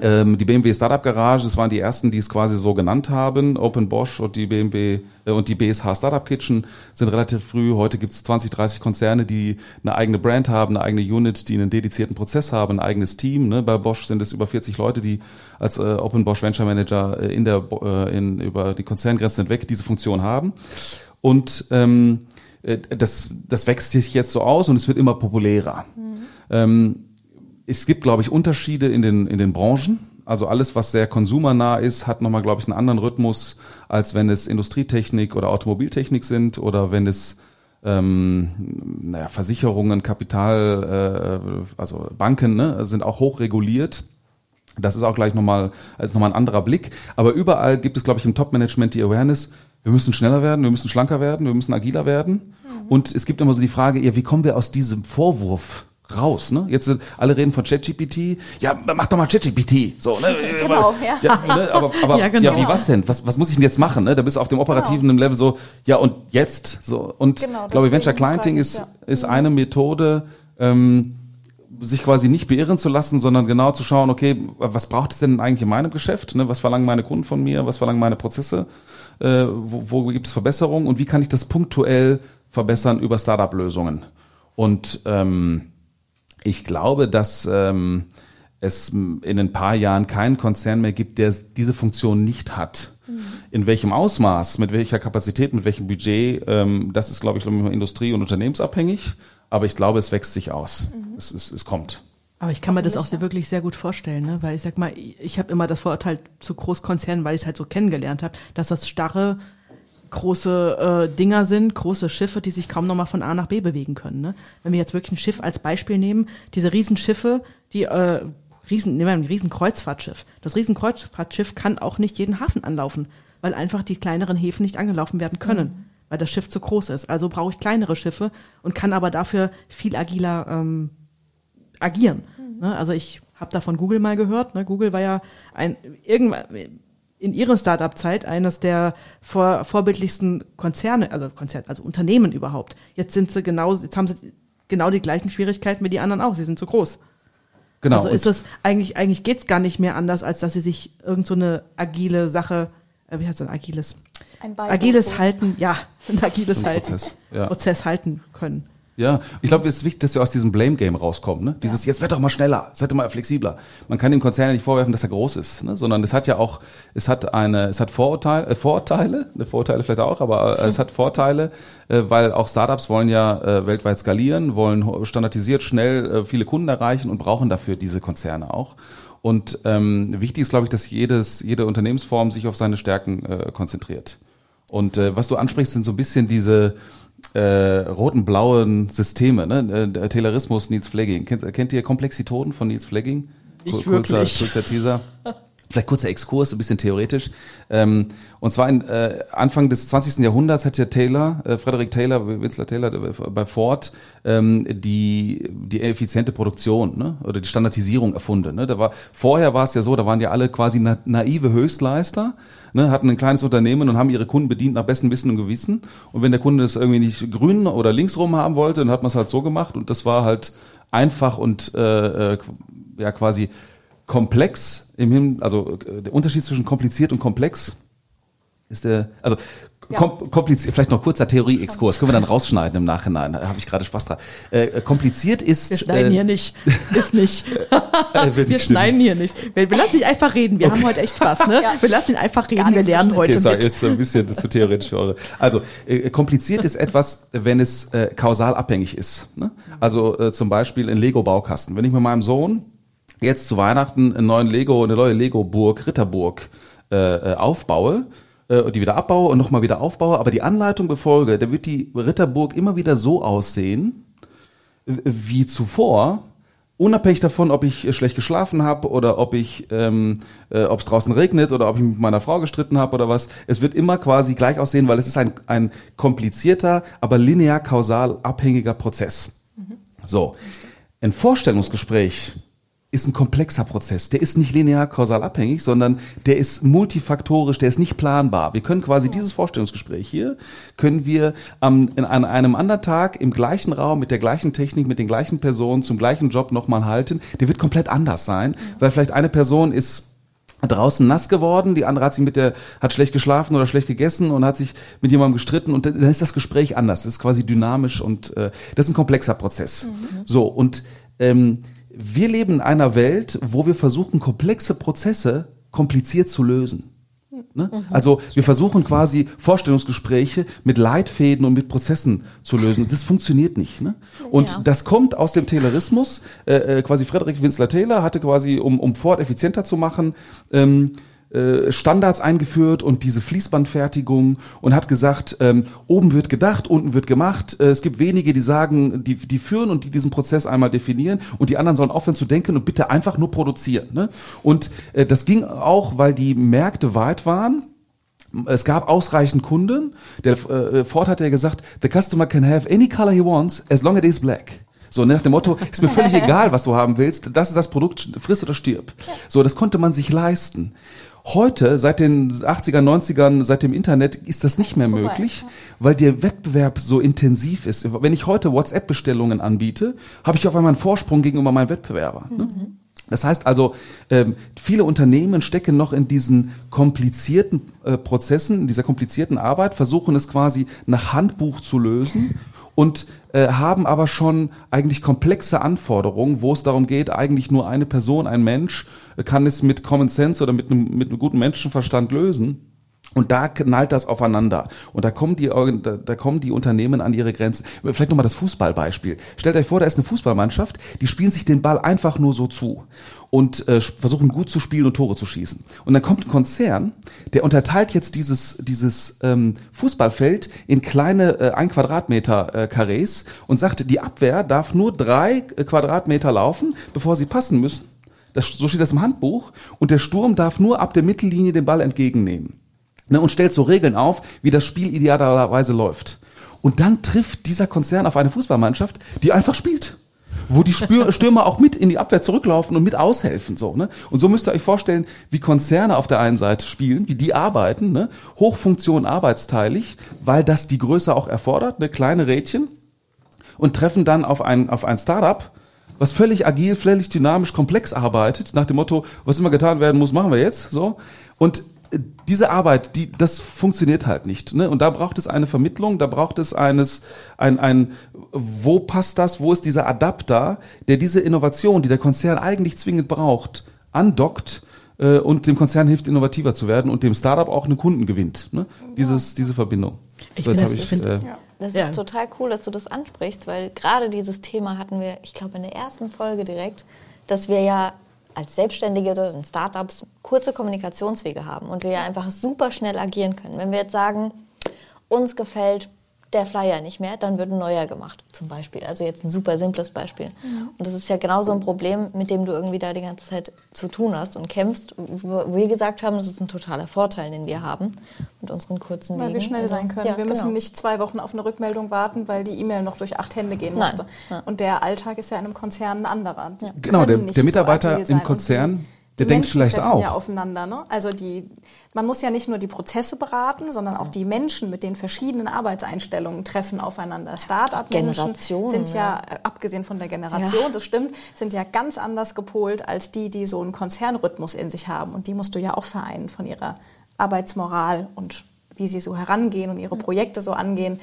Ähm, die BMW Startup Garage, das waren die ersten, die es quasi so genannt haben. Open Bosch und die BMW äh, und die BSH Startup Kitchen sind relativ früh. Heute gibt es 20, 30 Konzerne, die eine eigene Brand haben, eine eigene Unit, die einen dedizierten Prozess haben, ein eigenes Team. Ne? Bei Bosch sind es über 40 Leute, die als äh, Open Bosch Venture Manager äh, in der äh, in, über die Konzerngrenzen hinweg diese Funktion haben. Und ähm, äh, das, das wächst sich jetzt so aus und es wird immer populärer. Mhm. Ähm, es gibt, glaube ich, Unterschiede in den, in den Branchen. Also alles, was sehr konsumernah ist, hat nochmal, glaube ich, einen anderen Rhythmus, als wenn es Industrietechnik oder Automobiltechnik sind oder wenn es ähm, naja, Versicherungen, Kapital, äh, also Banken ne, sind auch hochreguliert. Das ist auch gleich nochmal, als nochmal ein anderer Blick. Aber überall gibt es, glaube ich, im Top-Management die Awareness, wir müssen schneller werden, wir müssen schlanker werden, wir müssen agiler werden. Mhm. Und es gibt immer so die Frage, ja, wie kommen wir aus diesem Vorwurf raus. Ne? Jetzt sind alle reden von ChatGPT. Ja, mach doch mal ChatGPT. So, ne? Genau, ja. ja ne? Aber, aber ja, genau. ja, wie was denn? Was, was muss ich denn jetzt machen? Ne? Da bist du auf dem operativen genau. Level so, ja und jetzt so. Und genau, glaube ich, Venture Clienting ist, ja. ist mhm. eine Methode, ähm, sich quasi nicht beirren zu lassen, sondern genau zu schauen, okay, was braucht es denn eigentlich in meinem Geschäft? Ne? Was verlangen meine Kunden von mir? Was verlangen meine Prozesse? Äh, wo, wo gibt es Verbesserungen? Und wie kann ich das punktuell verbessern über Startup-Lösungen? Und ähm, ich glaube, dass ähm, es in ein paar Jahren keinen Konzern mehr gibt, der diese Funktion nicht hat. Mhm. In welchem Ausmaß, mit welcher Kapazität, mit welchem Budget, ähm, das ist, glaube ich, industrie- und unternehmensabhängig. Aber ich glaube, es wächst sich aus. Mhm. Es, es, es kommt. Aber ich kann mir das auch sehr, wirklich sehr gut vorstellen, ne? weil ich sag mal, ich habe immer das Vorurteil zu Großkonzernen, weil ich es halt so kennengelernt habe, dass das starre große äh, Dinger sind, große Schiffe, die sich kaum noch mal von A nach B bewegen können. Ne? Wenn wir jetzt wirklich ein Schiff als Beispiel nehmen, diese Riesenschiffe, die äh, Riesen, nehmen wir ein Riesenkreuzfahrtschiff. Das Riesenkreuzfahrtschiff kann auch nicht jeden Hafen anlaufen, weil einfach die kleineren Häfen nicht angelaufen werden können, mhm. Weil das Schiff zu groß ist. Also brauche ich kleinere Schiffe und kann aber dafür viel agiler ähm, agieren. Mhm. Ne? Also ich habe da von Google mal gehört. Ne? Google war ja ein irgendwann in ihrer Startup-Zeit eines der vor, vorbildlichsten Konzerne, also Konzerne, also Unternehmen überhaupt. Jetzt sind sie genau, jetzt haben sie genau die gleichen Schwierigkeiten wie die anderen auch. Sie sind zu groß. Genau. Also ist das eigentlich, eigentlich geht's gar nicht mehr anders, als dass sie sich irgend so eine agile Sache, wie heißt so ein agiles? Ein agiles Halten, ja, ein agiles ein Halten, Prozess, ja. Prozess halten können. Ja, ich glaube, es ist wichtig, dass wir aus diesem Blame Game rauskommen. Ne? Dieses, ja. jetzt wird doch mal schneller, seid doch mal flexibler. Man kann dem Konzern ja nicht vorwerfen, dass er groß ist, ne? sondern es hat ja auch, es hat eine, es hat Vorurteile, äh, Vorteile, ne, Vorteile vielleicht auch, aber äh, es hat Vorteile, äh, weil auch Startups wollen ja äh, weltweit skalieren, wollen standardisiert schnell äh, viele Kunden erreichen und brauchen dafür diese Konzerne auch. Und ähm, wichtig ist, glaube ich, dass jedes, jede Unternehmensform sich auf seine Stärken äh, konzentriert. Und äh, was du ansprichst, sind so ein bisschen diese äh, roten-blauen Systeme, ne? Äh, Taylorismus, Nils Flegging. Kennt, kennt ihr Komplexitoden von Nils Flegging? Nicht kurzer, wirklich. Kurzer Teaser. Vielleicht kurzer Exkurs, ein bisschen theoretisch. Ähm, und zwar in, äh, Anfang des 20. Jahrhunderts hat ja Taylor, äh, Frederick Taylor, Winsler Taylor äh, bei Ford ähm, die die effiziente Produktion ne? oder die Standardisierung erfunden. Ne? Da war vorher war es ja so, da waren ja alle quasi na, naive Höchstleister, ne? hatten ein kleines Unternehmen und haben ihre Kunden bedient nach bestem Wissen und Gewissen. Und wenn der Kunde das irgendwie nicht grün oder linksrum haben wollte, dann hat man es halt so gemacht und das war halt einfach und äh, äh ja quasi komplex im Himmel, also äh, der Unterschied zwischen kompliziert und komplex ist der, also ja. kompliziert, vielleicht noch kurzer Theorie-Exkurs, können wir dann rausschneiden im Nachhinein, da habe ich gerade Spaß dran. Äh, kompliziert ist... Wir schneiden äh, hier nicht, ist nicht. äh, wir schneiden hier nicht. Wir, wir, lassen dich einfach reden, wir okay. haben heute echt Spaß, ne? Ja. Wir lassen ihn einfach reden, wir lernen heute okay, sorry, mit. ist ein bisschen das zu theoretisch für eure. Also, äh, kompliziert ist etwas, wenn es äh, kausal abhängig ist. Ne? Also äh, zum Beispiel ein Lego-Baukasten. Wenn ich mit meinem Sohn jetzt zu Weihnachten einen neuen Lego, eine neue Lego-Burg, Ritterburg äh, äh, aufbaue, äh, die wieder abbaue und nochmal wieder aufbaue, aber die Anleitung befolge, da wird die Ritterburg immer wieder so aussehen, wie zuvor, unabhängig davon, ob ich schlecht geschlafen habe oder ob ich, ähm, äh, ob es draußen regnet oder ob ich mit meiner Frau gestritten habe oder was. Es wird immer quasi gleich aussehen, weil es ist ein, ein komplizierter, aber linear kausal abhängiger Prozess. So, ein Vorstellungsgespräch ist ein komplexer Prozess. Der ist nicht linear kausal abhängig, sondern der ist multifaktorisch, der ist nicht planbar. Wir können quasi dieses Vorstellungsgespräch hier, können wir ähm, in, an einem anderen Tag im gleichen Raum, mit der gleichen Technik, mit den gleichen Personen, zum gleichen Job nochmal halten. Der wird komplett anders sein, weil vielleicht eine Person ist draußen nass geworden, die andere hat sich mit der, hat schlecht geschlafen oder schlecht gegessen und hat sich mit jemandem gestritten und dann ist das Gespräch anders. Das ist quasi dynamisch und äh, das ist ein komplexer Prozess. So, und ähm, wir leben in einer Welt, wo wir versuchen, komplexe Prozesse kompliziert zu lösen. Ne? Also wir versuchen quasi Vorstellungsgespräche mit Leitfäden und mit Prozessen zu lösen. Das funktioniert nicht. Ne? Und Ja. das kommt aus dem Taylorismus. Äh, äh, quasi Frederick Winsler Taylor hatte quasi, um, um Ford effizienter zu machen, ähm, äh, Standards eingeführt und diese Fließbandfertigung und hat gesagt, ähm, oben wird gedacht, unten wird gemacht. Äh, es gibt wenige, die sagen, die, die führen und die diesen Prozess einmal definieren und die anderen sollen aufhören zu denken und bitte einfach nur produzieren. Ne? Und äh, das ging auch, weil die Märkte weit waren. Es gab ausreichend Kunden. Der äh, Ford hat ja gesagt, the customer can have any color he wants as long as it is black. So nach dem Motto, ist mir völlig egal, was du haben willst, das ist das Produkt, friss oder stirb. So, das konnte man sich leisten. Heute, seit den 80er, 90ern, seit dem Internet, ist das nicht mehr möglich, weil der Wettbewerb so intensiv ist. Wenn ich heute WhatsApp-Bestellungen anbiete, habe ich auf einmal einen Vorsprung gegenüber meinem Wettbewerber. Ne? Das heißt also, ähm, viele Unternehmen stecken noch in diesen komplizierten äh, Prozessen, in dieser komplizierten Arbeit, versuchen es quasi nach Handbuch zu lösen und äh, haben aber schon eigentlich komplexe Anforderungen, wo es darum geht, eigentlich nur eine Person, ein Mensch, äh, kann es mit Common Sense oder mit einem, mit einem guten Menschenverstand lösen. Und da knallt das aufeinander. Und da kommen die, da kommen die Unternehmen an ihre Grenzen. Vielleicht nochmal das Fußballbeispiel. Stellt euch vor, da ist eine Fußballmannschaft, die spielen sich den Ball einfach nur so zu und äh, versuchen gut zu spielen und Tore zu schießen. Und dann kommt ein Konzern, der unterteilt jetzt dieses, dieses ähm, Fußballfeld in kleine äh, ein Quadratmeter äh, Karrees und sagt, die Abwehr darf nur drei äh, Quadratmeter laufen, bevor sie passen müssen. Das, so steht das im Handbuch. Und der Sturm darf nur ab der Mittellinie den Ball entgegennehmen ne, und stellt so Regeln auf, wie das Spiel idealerweise läuft. Und dann trifft dieser Konzern auf eine Fußballmannschaft, die einfach spielt. Wo die Stürmer auch mit in die Abwehr zurücklaufen und mit aushelfen. So, ne? Und so müsst ihr euch vorstellen, wie Konzerne auf der einen Seite spielen, wie die arbeiten, ne? Hochfunktion arbeitsteilig, weil das die Größe auch erfordert, ne? kleine Rädchen, und treffen dann auf ein, auf ein Startup, was völlig agil, völlig dynamisch, komplex arbeitet, nach dem Motto, was immer getan werden muss, machen wir jetzt, so. Und diese Arbeit, die, das funktioniert halt nicht, ne? Und da braucht es eine Vermittlung, da braucht es eines, ein, ein, wo passt das, wo ist dieser Adapter, der diese Innovation, die der Konzern eigentlich zwingend braucht, andockt, äh, und dem Konzern hilft, innovativer zu werden und dem Startup auch einen Kunden gewinnt. Ne? Dieses, diese Verbindung. Ich So, jetzt finde das- ich finde- äh, Das Ja. ist total cool, dass du das ansprichst, weil gerade dieses Thema hatten wir, ich glaube, in der ersten Folge direkt, dass wir ja als Selbstständige oder in Startups kurze Kommunikationswege haben und wir einfach super schnell agieren können. Wenn wir jetzt sagen, uns gefällt der Flyer nicht mehr, dann wird ein neuer gemacht, zum Beispiel. Also jetzt ein super simples Beispiel. Und das ist ja genauso ein Problem, mit dem du irgendwie da die ganze Zeit zu tun hast und kämpfst, wo wir gesagt haben, das ist ein totaler Vorteil, den wir haben mit unseren kurzen Weil Wegen. wir schnell Also, sein können. ja, wir müssen genau. nicht zwei Wochen auf eine Rückmeldung warten, weil die E-Mail noch durch acht Hände gehen musste. Ja. Und der Alltag ist ja in einem Konzern ein anderer. Die Genau, der- der Mitarbeiter agil im Konzern, der die denkt Menschen vielleicht treffen auch. ja aufeinander. Ne? Also die, man muss ja nicht nur die Prozesse beraten, sondern auch die Menschen mit den verschiedenen Arbeitseinstellungen treffen aufeinander. Start-up-Menschen sind ja, äh, abgesehen von der Generation, Ja. das stimmt, sind ja ganz anders gepolt als die, die so einen Konzernrhythmus in sich haben. Und die musst du ja auch vereinen von ihrer Arbeitsmoral und wie sie so herangehen und ihre Projekte so angehen.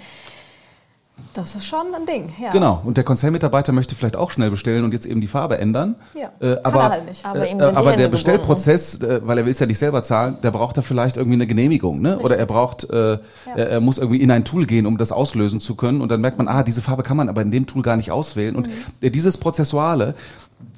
Das ist schon ein Ding, ja. Genau, und der Konzernmitarbeiter möchte vielleicht auch schnell bestellen und jetzt eben die Farbe ändern. Ja, äh, kann aber, er halt nicht. Aber äh, ihm aber der Bestellprozess, äh, weil er will es ja nicht selber zahlen, der braucht da vielleicht irgendwie eine Genehmigung, ne? Oder er braucht, äh, er, er muss irgendwie in ein Tool gehen, um das auslösen zu können. Und dann merkt man, ah, diese Farbe kann man aber in dem Tool gar nicht auswählen. Und Mhm. dieses Prozessuale,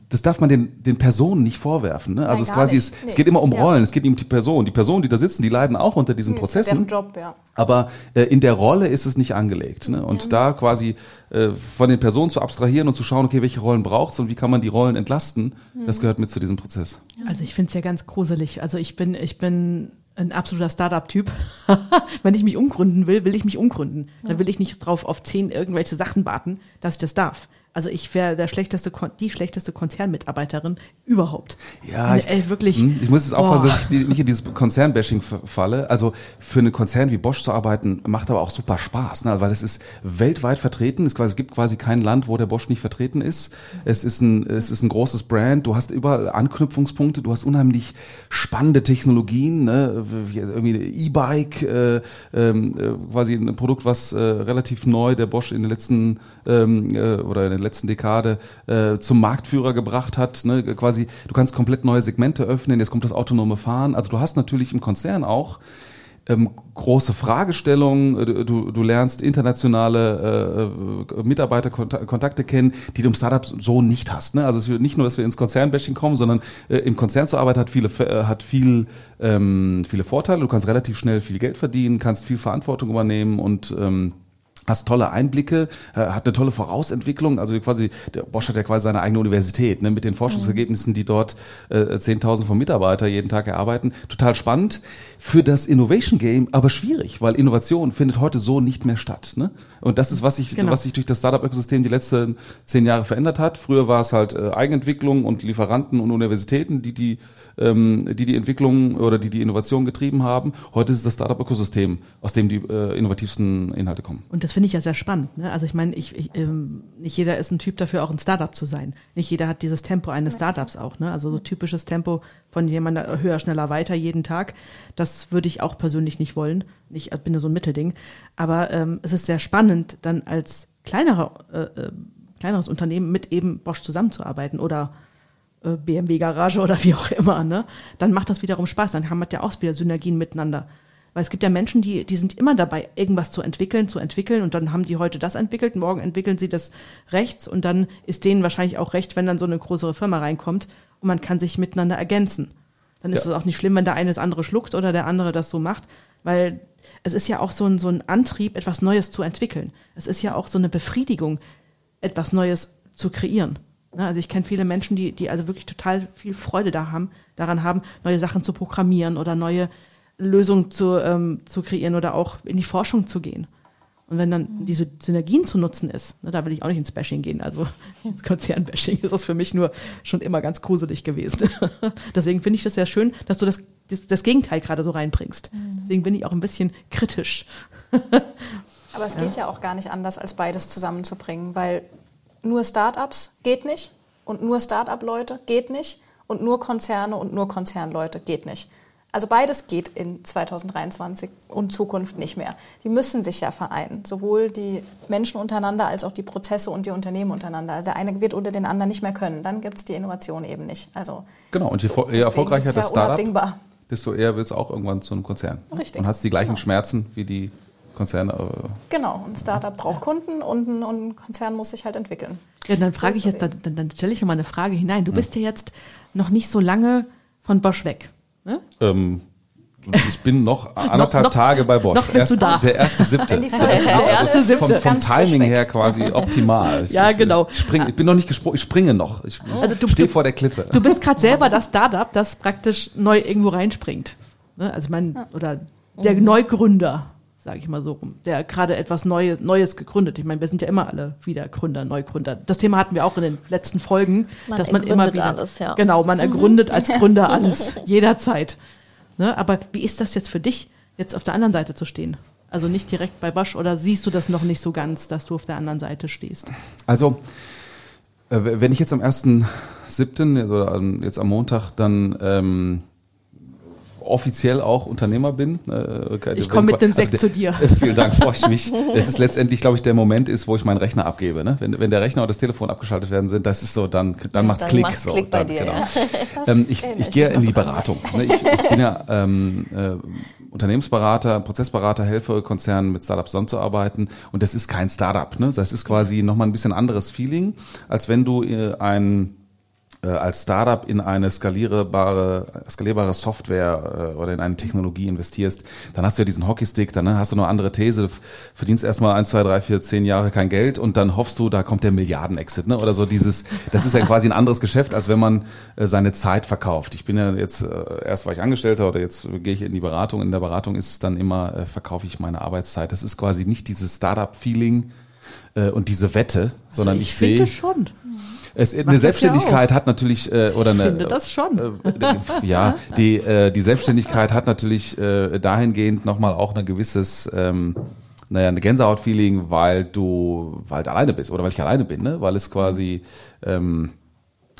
das darf man den, den Personen nicht vorwerfen. Ne? Also Nein, es quasi ist, Nee. es geht immer um Ja. Rollen, es geht um die Person. Die Personen, die da sitzen, die leiden auch unter diesen ja Prozessen. Job, ja. Aber äh, in der Rolle ist es nicht angelegt. Ne? Und da quasi äh, von den Personen zu abstrahieren und zu schauen, okay, welche Rollen braucht's und wie kann man die Rollen entlasten, das gehört mit zu diesem Prozess. Also ich finde es ja ganz gruselig. Also ich bin, ich bin ein absoluter Startup-Typ. Wenn ich mich umgründen will, will ich mich umgründen. Dann will ich nicht drauf auf zehn irgendwelche Sachen warten, dass ich das darf. Also ich wäre der schlechteste, die schlechteste Konzernmitarbeiterin überhaupt. Ja, ich, Ey, wirklich. Hm, ich muss jetzt aufpassen, Boah. dass ich nicht in dieses Konzernbashing falle. Also für einen Konzern wie Bosch zu arbeiten, macht aber auch super Spaß, ne? weil es ist weltweit vertreten. Es, quasi, es gibt quasi kein Land, wo der Bosch nicht vertreten ist. Es ist ein, es ist ein großes Brand. Du hast überall Anknüpfungspunkte. Du hast unheimlich spannende Technologien, ne? wie irgendwie E-Bike, äh, ähm, äh, quasi ein Produkt, was äh, relativ neu der Bosch in den letzten ähm, äh, oder in der letzten Dekade äh, zum Marktführer gebracht hat. Ne? Quasi, du kannst komplett neue Segmente öffnen. Jetzt kommt das autonome Fahren. Also du hast natürlich im Konzern auch ähm, große Fragestellungen, äh, du, du lernst internationale äh, Mitarbeiterkontakte kennen, die du im Startup so nicht hast. Ne? Also es wird nicht nur, dass wir ins Konzernbashing kommen, sondern äh, im Konzern zu arbeiten hat viele äh, hat viel ähm, viele Vorteile. Du kannst relativ schnell viel Geld verdienen, kannst viel Verantwortung übernehmen und ähm, hast tolle Einblicke, äh, hat eine tolle Vorausentwicklung. Also quasi, der Bosch hat ja quasi seine eigene Universität, ne, mit den Forschungsergebnissen, die dort äh, 10.000 von Mitarbeiter jeden Tag erarbeiten. Total spannend für das Innovation Game, aber schwierig, weil Innovation findet heute so nicht mehr statt. Ne? Und das ist, was sich, Genau. was sich durch das Startup-Ökosystem die letzten zehn Jahre verändert hat. Früher war es halt äh, Eigenentwicklung und Lieferanten und Universitäten, die die, ähm, die die Entwicklung oder die die Innovation getrieben haben. Heute ist es das Startup-Ökosystem, aus dem die äh, innovativsten Inhalte kommen. Finde ich ja sehr spannend. Ne? Also ich meine, ich, ich, ähm, nicht jeder ist ein Typ dafür, auch ein Startup zu sein. Nicht jeder hat dieses Tempo eines Startups auch. Ne? Also so typisches Tempo von jemand höher, schneller, weiter jeden Tag. Das würde ich auch persönlich nicht wollen. Ich bin ja so ein Mittelding. Aber ähm, es ist sehr spannend, dann als kleinerer, äh, äh, kleineres Unternehmen mit eben Bosch zusammenzuarbeiten oder äh, BMW Garage oder wie auch immer, ne? Dann macht das wiederum Spaß. Dann haben wir ja auch wieder Synergien miteinander. Weil es gibt ja Menschen, die, die sind immer dabei, irgendwas zu entwickeln, zu entwickeln und dann haben die heute das entwickelt, morgen entwickeln sie das rechts und dann ist denen wahrscheinlich auch recht, wenn dann so eine größere Firma reinkommt und man kann sich miteinander ergänzen. Dann ist es Ja. auch nicht schlimm, wenn der eine das andere schluckt oder der andere das so macht, weil es ist ja auch so ein, so ein Antrieb, etwas Neues zu entwickeln. Es ist ja auch so eine Befriedigung, etwas Neues zu kreieren. Ne, Also ich kenne viele Menschen, die, die also wirklich total viel Freude da haben, daran haben, neue Sachen zu programmieren oder neue Lösungen zu, ähm, zu kreieren oder auch in die Forschung zu gehen. Und wenn dann diese Synergien zu nutzen ist, ne, da will ich auch nicht ins Bashing gehen. Also ins Konzernbashing ist das für mich nur schon immer ganz gruselig gewesen. Deswegen finde ich das sehr schön, dass du das, das, das Gegenteil gerade so reinbringst. Deswegen bin ich auch ein bisschen kritisch. Aber es geht ja auch gar nicht anders, als beides zusammenzubringen, weil nur Startups geht nicht und nur Startup-Leute geht nicht und nur Konzerne und nur Konzernleute geht nicht. Also beides geht in 2023 und Zukunft nicht mehr. Die müssen sich ja vereinen, sowohl die Menschen untereinander als auch die Prozesse und die Unternehmen untereinander. Also der eine wird unter den anderen nicht mehr können, dann gibt es die Innovation eben nicht. Also Genau, und je, vor- je erfolgreicher das ja Startup, desto eher wird es auch irgendwann zu einem Konzern. Richtig. Und hast die gleichen Genau. Schmerzen wie die Konzerne. äh, Genau, ein Startup braucht Kunden und ein, und ein Konzern muss sich halt entwickeln. Ja, dann frage ich ist jetzt, dann, dann, stelle ich noch mal eine Frage hinein. Du bist ja jetzt noch nicht so lange von Bosch weg. Ähm, ich bin noch anderthalb noch- Tage bei Bosch. noch bist du da. Der erste siebte. Wenn die Der erste der siebte. erste siebte. Vom, vom Timing her quasi optimal. Ich, Ja, genau. Ich, spring, ich bin noch nicht gesprungen, ich springe noch. Ich, ich Also du- stehe vor der Klippe. Du bist gerade selber das Startup, das praktisch neu irgendwo reinspringt. Ne? Also mein, oder der Neugründer, sage ich mal so rum, der gerade etwas Neues, Neues gegründet. Ich meine, wir sind ja immer alle wieder Gründer, Neugründer. Das Thema hatten wir auch in den letzten Folgen, Man dass man immer ergründet wieder alles, ja. genau, man ergründet als Gründer alles jederzeit. Ne? Aber wie ist das jetzt für dich, jetzt auf der anderen Seite zu stehen? Also nicht direkt bei Bosch oder siehst du das noch nicht so ganz, dass du auf der anderen Seite stehst? Also, äh, wenn ich jetzt am 1.7. oder am- jetzt am Montag dann ähm, offiziell auch Unternehmer bin. äh, Ich komme mit dem Sekt der- zu dir. Vielen Dank, freue ich mich. Es ist letztendlich, glaube ich, der Moment ist, wo ich meinen Rechner abgebe. Ne? Wenn, wenn der Rechner und das Telefon abgeschaltet werden sind, das ist so, dann, dann macht's dann Klick. macht's so, Klick bei dann, dir, genau. ja. Ähm, ich ich gehe in die Beratung. Ne? Ich, ich bin ja ähm, äh, Unternehmensberater, Prozessberater, helfe Konzernen mit Startups zusammenzuarbeiten und das ist kein Startup. Ne? Das ist quasi nochmal ein bisschen anderes Feeling, als wenn du äh, ein als Startup in eine skalierbare, skalierbare Software äh, oder in eine Technologie investierst, dann hast du ja diesen Hockeystick, dann ne, hast du noch andere These, verdienst erstmal ein, zwei, drei, vier, zehn Jahre kein Geld und dann hoffst du, da kommt der Milliarden-Exit, ne? Oder so dieses, das ist ja quasi ein anderes Geschäft, als wenn man äh, seine Zeit verkauft. Ich bin ja jetzt, äh, erst war ich Angestellter oder jetzt gehe ich in die Beratung. In der Beratung ist es dann immer, äh, verkaufe ich meine Arbeitszeit. Das ist quasi nicht dieses Startup-Feeling äh, und diese Wette, sondern also ich, ich sehe. schon. Es, eine Selbstständigkeit ja hat natürlich äh, oder ich eine, finde das schon. Äh, ja, die äh, die Selbstständigkeit hat natürlich äh, dahingehend nochmal auch ein gewisses ähm, naja, eine Gänsehaut-Feeling, weil du weil du alleine bist oder weil ich alleine bin, ne? Weil es quasi ähm,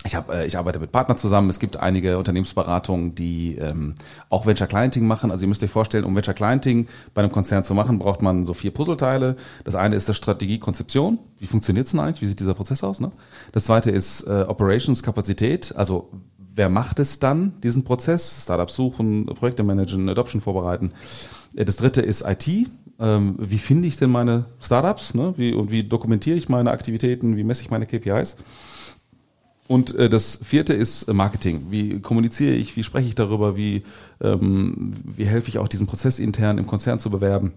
ich, hab, äh, ich arbeite mit Partnern zusammen. Es gibt einige Unternehmensberatungen, die ähm, auch Venture Clienting machen. Also ihr müsst euch vorstellen, um Venture Clienting bei einem Konzern zu machen, braucht man so vier Puzzleteile. Das eine ist das Strategie, Konzeption. Wie funktioniert es denn eigentlich? Wie sieht dieser Prozess aus? Ne? Das zweite ist äh, Operations, Kapazität. Also wer macht es dann, diesen Prozess? Startups suchen, Projekte managen, Adoption vorbereiten. Äh, das dritte ist IT. Ähm, wie finde ich denn meine Startups? Ne? Wie, und wie dokumentiere ich meine Aktivitäten? Wie messe ich meine KPIs? Und äh, das vierte ist äh, Marketing. Wie kommuniziere ich, wie spreche ich darüber, wie, ähm, wie helfe ich auch diesen Prozess intern im Konzern zu bewerben.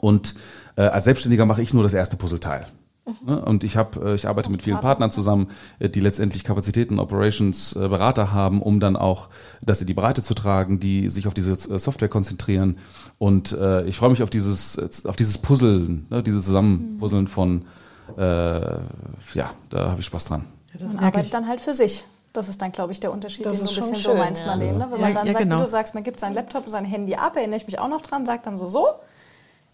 Und äh, als Selbstständiger mache ich nur das erste Puzzleteil. Mhm. Und ich habe, äh, ich arbeite mit vielen Partnern zusammen, äh, die letztendlich Kapazitäten, Operations, Berater haben, um dann auch das in die Breite zu tragen, die sich auf diese Software konzentrieren. Und ich freue mich auf dieses, auf dieses Puzzeln, ne, dieses Zusammenpuzzeln von, äh, ja, da habe ich Spaß dran. Ja, man arbeitet dann halt für sich. Das ist dann, glaube ich, der Unterschied, das den du ein bisschen schön, so meinst, ja. Marlene. Ne? Wenn Ja, man dann ja, sagt, genau. wie du sagst, man gibt sein Laptop und sein Handy ab, erinnere ich mich auch noch dran, sagt dann so, so,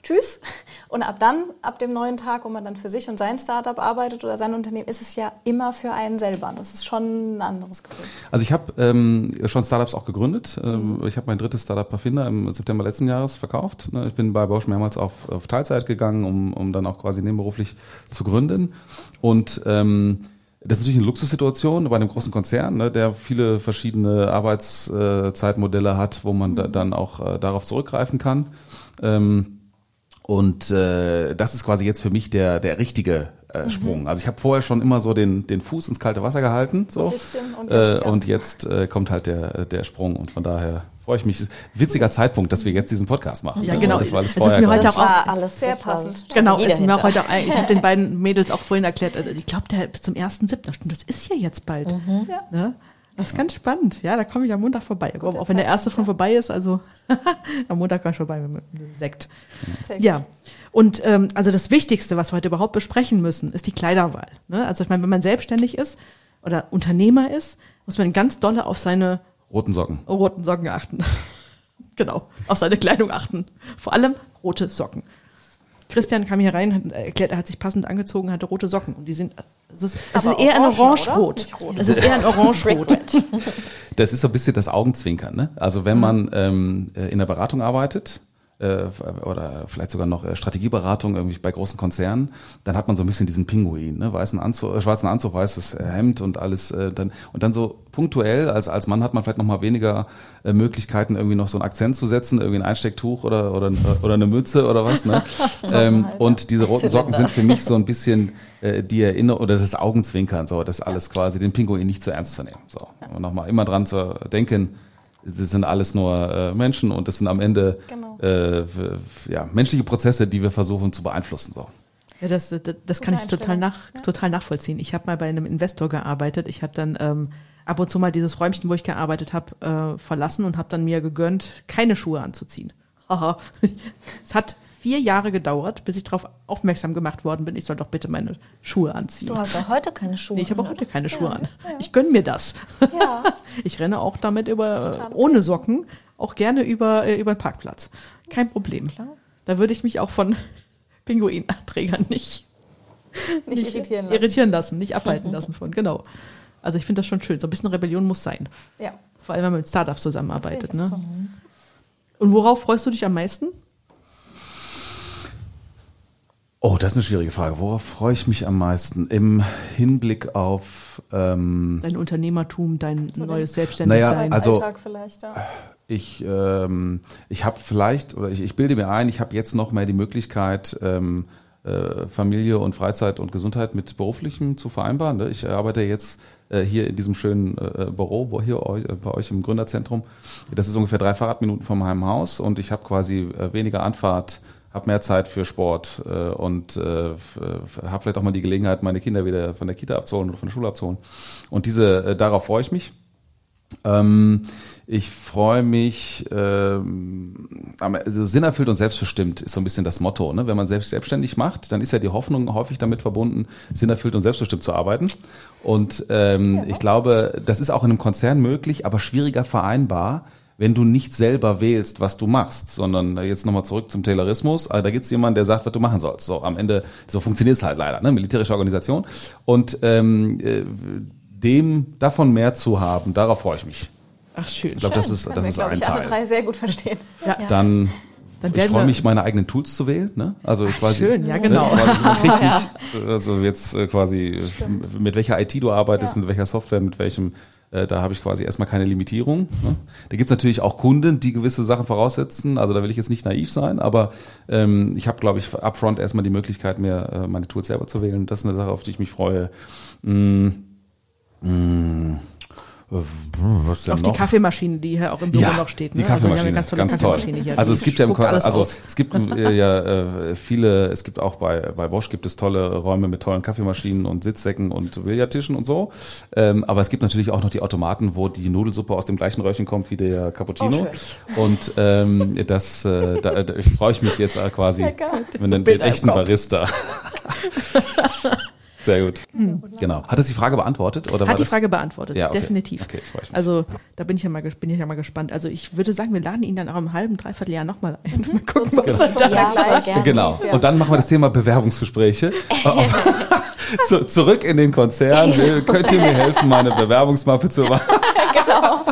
tschüss. Und ab dann, ab dem neuen Tag, wo man dann für sich und sein Startup arbeitet oder sein Unternehmen, ist es ja immer für einen selber. Das ist schon ein anderes Gefühl. Also ich habe ähm, schon Startups auch gegründet. Ähm, ich habe mein drittes Startup Parfinder im September letzten Jahres verkauft. Ne, Ich bin bei Bosch mehrmals auf, auf Teilzeit gegangen, um, um dann auch quasi nebenberuflich zu gründen. Und ähm, das ist natürlich eine Luxussituation bei einem großen Konzern, ne, der viele verschiedene Arbeitszeitmodelle hat, wo man da, dann auch äh, darauf zurückgreifen kann. Ähm, und äh, das ist quasi jetzt für mich der, der richtige äh, Sprung. Also ich habe vorher schon immer so den, den Fuß ins kalte Wasser gehalten. So. bisschen und äh, jetzt und ganz. jetzt äh, kommt halt der, der Sprung. Und von daher freue ich mich. Ist ein Witziger Zeitpunkt, dass wir jetzt diesen Podcast machen. Ja, ne? genau. Das war alles Es ist vorher mir quasi. heute Das auch- war alles Sehr passend. Genau, ist mir auch heute, auch- ich habe den beiden Mädels auch vorhin erklärt, äh, ich glaube, der bis zum 1.7. Stimmt, das ist ja jetzt bald. Ja. Ne? Das ist ganz spannend. Ja, da komme ich am Montag vorbei. Guter auch wenn der erste von vorbei ist, also am Montag komme ich vorbei mit einem Sekt. Ja, und ähm, also das Wichtigste, was wir heute überhaupt besprechen müssen, ist die Kleiderwahl. Ne? Also ich meine, wenn man selbstständig ist oder Unternehmer ist, muss man ganz dolle auf seine Roten Socken. roten Socken achten. genau, auf seine Kleidung achten. Vor allem rote Socken. Christian kam hier rein, hat erklärt, er hat sich passend angezogen, hatte rote Socken. Und die sind, es ist, es ist eher ein orange, Orange-Rot. oder? Nicht rot. Es ist eher ein Orange-Rot. Das ist so ein bisschen das Augenzwinkern. Ne? Also wenn man ähm, äh, in der Beratung arbeitet äh, oder vielleicht sogar noch äh, Strategieberatung irgendwie bei großen Konzernen, dann hat man so ein bisschen diesen Pinguin, ne? weißen Anzug, äh, schwarzen Anzug, weißes äh, Hemd und alles. Äh, dann und dann so punktuell als als Mann hat man vielleicht noch mal weniger äh, Möglichkeiten irgendwie noch so einen Akzent zu setzen, irgendwie ein Einstecktuch oder oder oder eine Mütze oder was. Ne? ähm, halt, ja. und diese roten Socken sind für mich so ein bisschen äh, die Erinnerung oder das Augenzwinkern, so das alles quasi den Pinguin nicht zu ernst zu nehmen. So und nochmal immer dran zu denken, das sind alles nur äh, Menschen und das sind am Ende Genau. äh, ja, menschliche Prozesse, die wir versuchen zu beeinflussen. So. Ja, das, das, das kann ich total, nach, total nachvollziehen. Ich habe mal bei einem Investor gearbeitet. Ich habe dann ähm, ab und zu mal dieses Räumchen, wo ich gearbeitet habe, äh, verlassen und habe dann mir gegönnt, keine Schuhe anzuziehen. Haha. es hat vier Jahre gedauert, bis ich darauf aufmerksam gemacht worden bin, ich soll doch bitte meine Schuhe anziehen. Du hast auch heute keine Schuhe. Nee, ich habe auch heute keine Schuhe an. Ich gönn mir das. Ja. Ich renne auch damit über äh, ohne Socken, auch gerne über, äh, über den Parkplatz. Kein Problem. Da würde ich mich auch von Pinguinträgern nicht, Nicht irritieren lassen. irritieren lassen, nicht abhalten lassen von, genau. Also ich finde das schon schön. So ein bisschen Rebellion muss sein. Ja. Vor allem, wenn man mit Startups zusammenarbeitet. Ne? so. Und worauf freust du dich am meisten? Oh, das ist eine schwierige Frage. Worauf freue ich mich am meisten? Im Hinblick auf ähm, Dein Unternehmertum, dein So neues Naja, Selbstständigsein. also- Alltag vielleicht, ja. Ich, ähm, ich habe vielleicht, oder ich, ich bilde mir ein, ich habe jetzt noch mehr die Möglichkeit, ähm, äh, Familie und Freizeit und Gesundheit mit beruflichem zu vereinbaren. Ne? Ich arbeite jetzt äh, hier in diesem schönen äh, Büro, wo hier bei euch im Gründerzentrum. Das ist ungefähr drei Fahrradminuten von meinem Haus und ich habe quasi weniger Anfahrt, habe mehr Zeit für Sport äh, und äh, habe vielleicht auch mal die Gelegenheit, meine Kinder wieder von der Kita abzuholen oder von der Schule abzuholen. Und diese, äh, darauf freue ich mich. Ähm, ich freue mich, ähm, also sinnerfüllt und selbstbestimmt ist so ein bisschen das Motto. Ne? Wenn man selbst selbstständig macht, dann ist ja die Hoffnung häufig damit verbunden, sinnerfüllt und selbstbestimmt zu arbeiten. Und ähm, ich glaube, das ist auch in einem Konzern möglich, aber schwieriger vereinbar, wenn du nicht selber wählst, was du machst, sondern jetzt nochmal zurück zum Taylorismus. Also da gibt es jemanden, der sagt, was du machen sollst. So am Ende, so funktioniert es halt leider, ne? militärische Organisation. Und ähm, äh, dem davon mehr zu haben, darauf freue ich mich. Ach, schön. Ich glaube, das ist, das wir, ist glaube ein ich, alle Teil. drei sehr gut verstehen. Ja, Dann, Dann ich freue wir- mich, meine eigenen Tools zu wählen. Ne? Also quasi, schön, ja, genau. Ne? Quasi, man kriegt nicht, also jetzt äh, quasi, äh, mit welcher IT du arbeitest, Ja. mit welcher Software, mit welchem, äh, da habe ich quasi erstmal keine Limitierung. Ne? Da gibt's natürlich auch Kunden, die gewisse Sachen voraussetzen. Also da will ich jetzt nicht naiv sein, aber ähm, ich habe, glaube ich, upfront erstmal die Möglichkeit, mir äh, meine Tools selber zu wählen. Das ist eine Sache, auf die ich mich freue. Mm, mm, was denn Auf noch? die Kaffeemaschine, die hier auch im Büro noch steht. Ne? Die Kaffeemaschine, Also haben eine ganz, toll. Kaffeemaschine also es gibt ja im also aus. es gibt äh, ja äh, viele, es gibt auch bei bei Bosch gibt es tolle Räume mit tollen Kaffeemaschinen und Sitzsäcken und Billardtischen und so. Ähm, aber es gibt natürlich auch noch die Automaten, wo die Nudelsuppe aus dem gleichen Röhrchen kommt wie der Cappuccino. und ähm, das äh, da, da freue ich mich jetzt äh, quasi mit einem Bild im echten. Barista. Sehr gut. Genau. Hat das die Frage beantwortet oder war Hat die? Frage beantwortet, Ja, okay. definitiv. Okay, freu ich mich. Also da bin ich ja mal, bin ich ja mal gespannt. Also ich würde sagen, wir laden ihn dann auch im halben, dreiviertel Jahr nochmal ein. Mal gucken, was er Zum da. Genau. Und dann machen wir das Thema Bewerbungsgespräche. Zu, zurück in den Konzern. Könnt ihr mir helfen, meine Bewerbungsmappe zu machen? Genau,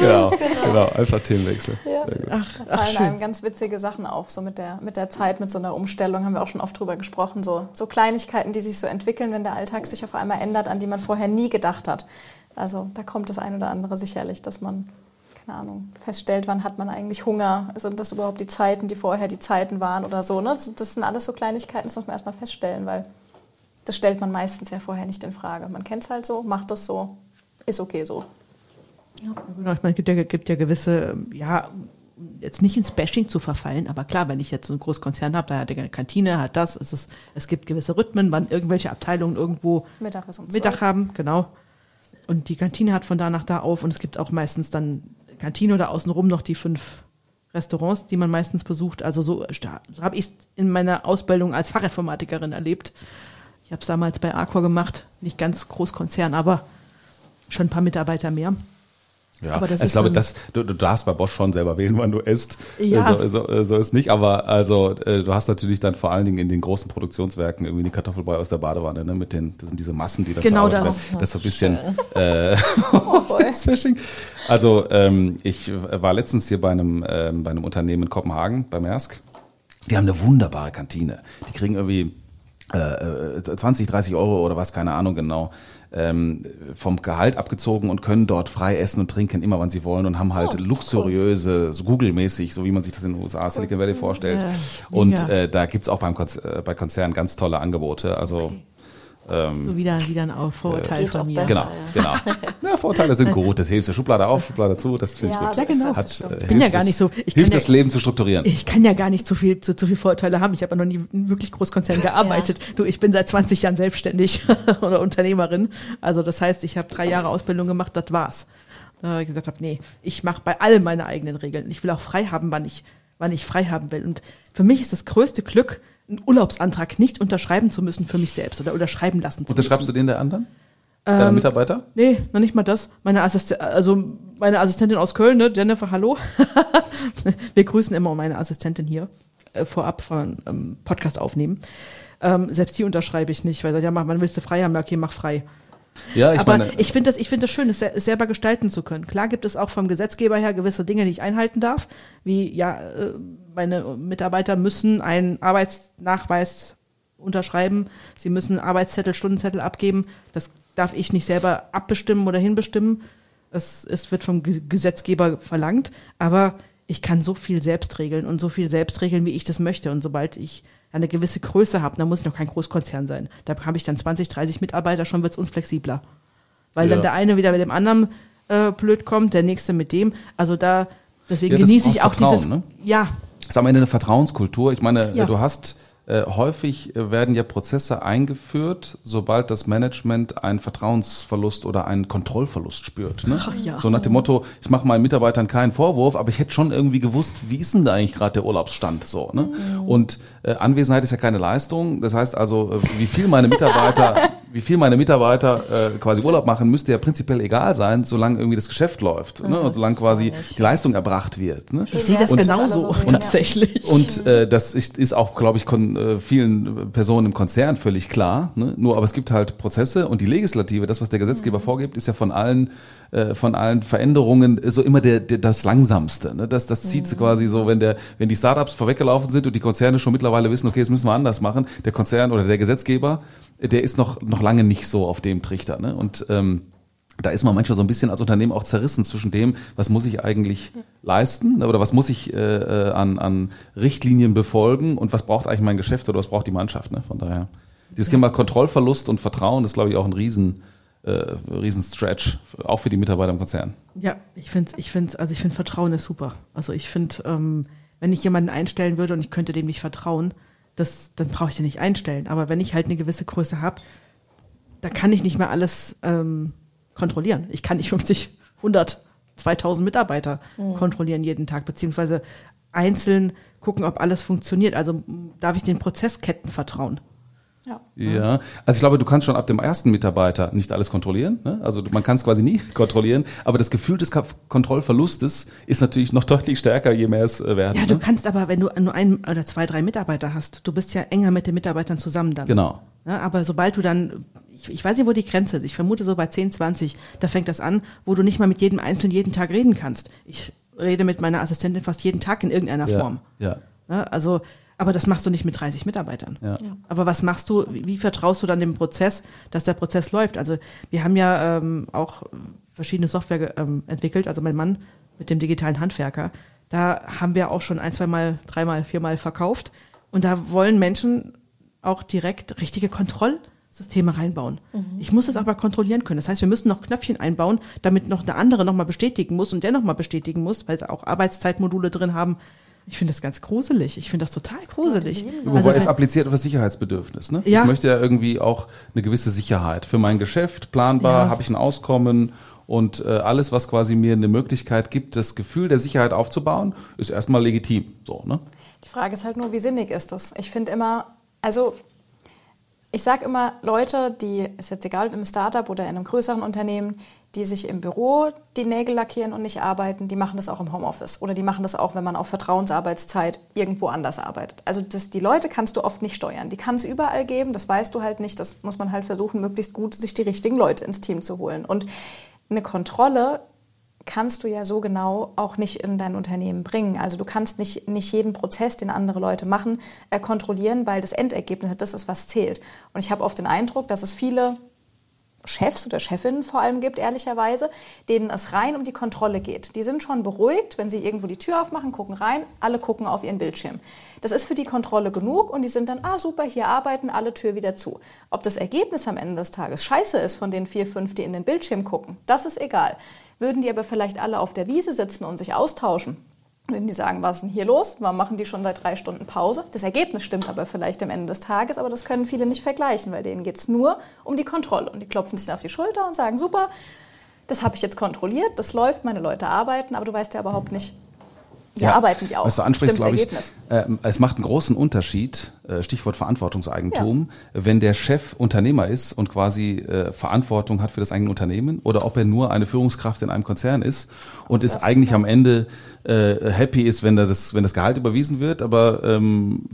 ja. Genau, genau. Einfach Themenwechsel. Ja. Gut. Da Ach, fallen schön. einem ganz witzige Sachen auf, so mit der, mit der Zeit, mit so einer Umstellung, haben wir auch schon oft drüber gesprochen. So, so Kleinigkeiten, die sich so entwickeln, wenn der Alltag sich auf einmal ändert, an die man vorher nie gedacht hat. Also da kommt das ein oder andere sicherlich, dass man, keine Ahnung, feststellt, wann hat man eigentlich Hunger? Sind das überhaupt die Zeiten, die vorher die Zeiten waren oder so? Ne? Das sind alles so Kleinigkeiten, das muss man erstmal feststellen, weil das stellt man meistens ja vorher nicht in Frage. Man kennt es halt so, macht das so, ist okay so. Genau, ich meine, es gibt ja, gibt ja gewisse, ähm, ja, jetzt nicht ins Bashing zu verfallen, aber klar, wenn ich jetzt einen Großkonzern habe, da hat er eine Kantine, hat das, es, ist, es gibt gewisse Rhythmen, wann irgendwelche Abteilungen irgendwo Mittag um Mittag 12. haben, genau. Und die Kantine hat von da nach da auf und es gibt auch meistens dann Kantine oder außenrum noch die fünf Restaurants, die man meistens besucht. Also so, so habe ich es in meiner Ausbildung als Fachinformatikerin erlebt. Ich habe es damals bei Arcor gemacht, nicht ganz Großkonzern, aber schon ein paar Mitarbeiter mehr. Ja, Aber das ich ist glaube, das, du, du darfst bei Bosch schon selber wählen, wann du isst. Ja. So, so, so ist nicht, aber also äh, du hast natürlich dann vor allen Dingen in den großen Produktionswerken irgendwie die Kartoffelbrei aus der Badewanne, ne? Mit den, das sind diese Massen, die da Genau das. werden. Das ist so ein bisschen äh, Fishing? Also ähm, ich war letztens hier bei einem, ähm, bei einem Unternehmen in Kopenhagen, bei Maersk. Die haben eine wunderbare Kantine. Die kriegen irgendwie äh, äh, 20, 30 Euro oder was, keine Ahnung genau, ähm, vom Gehalt abgezogen und können dort frei essen und trinken, immer wann sie wollen und haben halt luxuriöse, so Google-mäßig, so wie man sich das in den USA, Silicon Valley vorstellt. Ja, und äh, da gibt's auch beim Konz äh, bei Konzernen ganz tolle Angebote. Also ähm, So wieder, wieder ein Vorurteil Geht von mir. besser. genau, genau. Ja, Vorteile sind gut. Das hilft der Schublade auf, Schublade zu. Das finde ich Ja, gut. so Ja, genau. Hat, äh, Ich bin ja hilft gar nicht so- ich hilft ja- das Leben zu strukturieren. Ich kann ja gar nicht zu viel, zu, zu viel Vorteile haben. Ich habe ja noch nie in wirklich Großkonzern gearbeitet. Du, ich bin seit 20 Jahren selbstständig oder Unternehmerin. Also das heißt, ich habe drei Jahre Ausbildung gemacht, das war's. Da habe ich gesagt habe, nee, ich mache bei allem meine eigenen Regeln. Ich will auch frei haben, wann ich, wann ich frei haben will. Und für mich ist das größte Glück, einen Urlaubsantrag nicht unterschreiben zu müssen für mich selbst oder unterschreiben lassen zu Unterschreibst du müssen. den der anderen? Deiner Ähm, Mitarbeiter? Nee, noch nicht mal das. Meine Assistent, also meine Assistentin aus Köln, ne, Jennifer, hallo. Wir grüßen immer meine Assistentin hier äh, vorab von ähm, Podcast aufnehmen. Ähm, selbst die unterschreibe ich nicht, weil ja, mach, wann willst du frei haben? Ja, okay, mach frei. Ja, ich Aber meine, ich finde das, ich finde das schön, es, se- es selber gestalten zu können. Klar gibt es auch vom Gesetzgeber her gewisse Dinge, die ich einhalten darf, wie ja, äh, meine Mitarbeiter müssen einen Arbeitsnachweis unterschreiben, sie müssen Arbeitszettel, Stundenzettel abgeben. Das darf ich nicht selber abbestimmen oder hinbestimmen. Es, es wird vom Ge- Gesetzgeber verlangt, aber ich kann so viel selbst regeln und so viel selbst regeln, wie ich das möchte. Und sobald ich eine gewisse Größe habe, dann muss ich noch kein Großkonzern sein. Da habe ich dann 20, 30 Mitarbeiter, schon wird's unflexibler. Weil Ja. dann der eine wieder mit dem anderen äh, blöd kommt, der nächste mit dem. Also da, deswegen Ja, das genieße ich auch Vertrauen, dieses, ne? ja, ist am Ende eine Vertrauenskultur. Ich meine, Ja. du hast häufig äh, werden ja Prozesse eingeführt, sobald das Management einen Vertrauensverlust oder einen Kontrollverlust spürt. Ne? Ach ja. So nach dem Motto, ich mache meinen Mitarbeitern keinen Vorwurf, aber ich hätte schon irgendwie gewusst, wie ist denn da eigentlich gerade der Urlaubsstand so. Ne? Und äh, Anwesenheit ist ja keine Leistung. Das heißt also, äh, wie viel meine Mitarbeiter, wie viel meine Mitarbeiter äh, quasi Urlaub machen, müsste ja prinzipiell egal sein, solange irgendwie das Geschäft läuft, ne? und solange quasi die Leistung erbracht wird. Ne? ich sehe das Und- genauso ja. tatsächlich. Und äh, das ist, ist auch, glaube ich, kon, äh, vielen Personen im Konzern völlig klar. Ne? Nur, aber es gibt halt Prozesse und die Legislative, das, was der Gesetzgeber vorgibt, ist ja von allen äh, von allen Veränderungen so immer der, der das langsamste. Ne? Das, das zieht sie quasi so, wenn der, wenn die Startups vorweggelaufen sind und die Konzerne schon mittlerweile wissen, okay, das müssen wir anders machen. Der Konzern oder der Gesetzgeber, der ist noch noch lange nicht so auf dem Trichter. Ne? Und ähm, da ist man manchmal so ein bisschen als Unternehmen auch zerrissen zwischen dem, was muss ich eigentlich leisten oder was muss ich äh, äh, an, an Richtlinien befolgen und was braucht eigentlich mein Geschäft oder was braucht die Mannschaft. Ne? Von daher, dieses Thema Kontrollverlust und Vertrauen ist, glaube ich, auch ein riesen, äh, riesen Stretch, auch für die Mitarbeiter im Konzern. Ja, ich finde, ich finde, also ich finde Vertrauen ist super. Also ich finde, ähm, wenn ich jemanden einstellen würde und ich könnte dem nicht vertrauen, das, dann brauche ich den nicht einstellen. Aber wenn ich halt eine gewisse Größe habe, da kann ich nicht mehr alles ähm, kontrollieren. Ich kann nicht 50, 100, 2000 Mitarbeiter kontrollieren jeden Tag, beziehungsweise einzeln gucken, ob alles funktioniert. Also darf ich den Prozessketten vertrauen. Ja. Ja, also ich glaube, du kannst schon ab dem ersten Mitarbeiter nicht alles kontrollieren. Ne? Also man kann es quasi nie kontrollieren, aber das Gefühl des Kontrollverlustes ist natürlich noch deutlich stärker, je mehr es äh, werden. Ja, du ne? kannst aber, wenn du nur ein oder zwei, drei Mitarbeiter hast, du bist ja enger mit den Mitarbeitern zusammen dann. Genau. Ja, aber sobald du dann, ich, ich weiß nicht, wo die Grenze ist, ich vermute so bei 10, 20, da fängt das an, wo du nicht mal mit jedem Einzelnen jeden Tag reden kannst. Ich rede mit meiner Assistentin fast jeden Tag in irgendeiner Ja, Form. ja. Ja, also, aber das machst du nicht mit 30 Mitarbeitern. Ja. Aber was machst du, wie, wie vertraust du dann dem Prozess, dass der Prozess läuft? Also wir haben ja ähm, auch verschiedene Software ähm, entwickelt, also mein Mann mit dem digitalen Handwerker, da haben wir auch schon ein, zwei Mal, dreimal, viermal verkauft und da wollen Menschen auch direkt richtige Kontrollsysteme reinbauen. Ich muss es aber kontrollieren können. Das heißt, wir müssen noch Knöpfchen einbauen, damit noch der andere nochmal bestätigen muss und der nochmal bestätigen muss, weil sie auch Arbeitszeitmodule drin haben. Ich finde das ganz gruselig. Ich finde das total gruselig. Wobei Also, es appliziert auf das Sicherheitsbedürfnis. Ne? Ja. Ich möchte ja irgendwie auch eine gewisse Sicherheit für mein Geschäft, planbar, Ja. habe ich ein Auskommen und äh, alles, was quasi mir eine Möglichkeit gibt, das Gefühl der Sicherheit aufzubauen, ist erstmal legitim. So, ne? Die Frage ist halt nur, wie sinnig ist das? Ich finde immer, also ich sage immer, Leute, die, ist jetzt egal, im Startup oder in einem größeren Unternehmen, die sich im Büro die Nägel lackieren und nicht arbeiten, die machen das auch im Homeoffice. Oder die machen das auch, wenn man auf Vertrauensarbeitszeit irgendwo anders arbeitet. Also das, die Leute kannst du oft nicht steuern. Die kann es überall geben, das weißt du halt nicht. Das muss man halt versuchen, möglichst gut sich die richtigen Leute ins Team zu holen. Und eine Kontrolle kannst du ja so genau auch nicht in dein Unternehmen bringen. Also du kannst nicht, nicht jeden Prozess, den andere Leute machen, äh, kontrollieren, weil das Endergebnis, das ist, was zählt. Und ich habe oft den Eindruck, dass es viele Chefs oder Chefinnen vor allem gibt, ehrlicherweise, denen es rein um die Kontrolle geht. Die sind schon beruhigt, wenn sie irgendwo die Tür aufmachen, gucken rein, alle gucken auf ihren Bildschirm. Das ist für die Kontrolle genug und die sind dann, ah super, hier arbeiten alle Tür wieder zu. Ob das Ergebnis am Ende des Tages scheiße ist von den vier, fünf, die in den Bildschirm gucken, das ist egal. Würden die aber vielleicht alle auf der Wiese sitzen und sich austauschen, wenn die sagen, was ist denn hier los? Warum machen die schon seit drei Stunden Pause? Das Ergebnis stimmt aber vielleicht am Ende des Tages, aber das können viele nicht vergleichen, weil denen geht es nur um die Kontrolle. Und die klopfen sich dann auf die Schulter und sagen, super, das habe ich jetzt kontrolliert, das läuft, meine Leute arbeiten, aber du weißt ja überhaupt nicht, wie arbeiten die auch. Was du ansprichst, glaube ich, äh, es macht einen großen Unterschied, äh, Stichwort Verantwortungseigentum, wenn der Chef Unternehmer ist und quasi äh, Verantwortung hat für das eigene Unternehmen oder ob er nur eine Führungskraft in einem Konzern ist und ist eigentlich am Ende äh, happy ist, wenn er das, wenn das Gehalt überwiesen wird, aber ähm,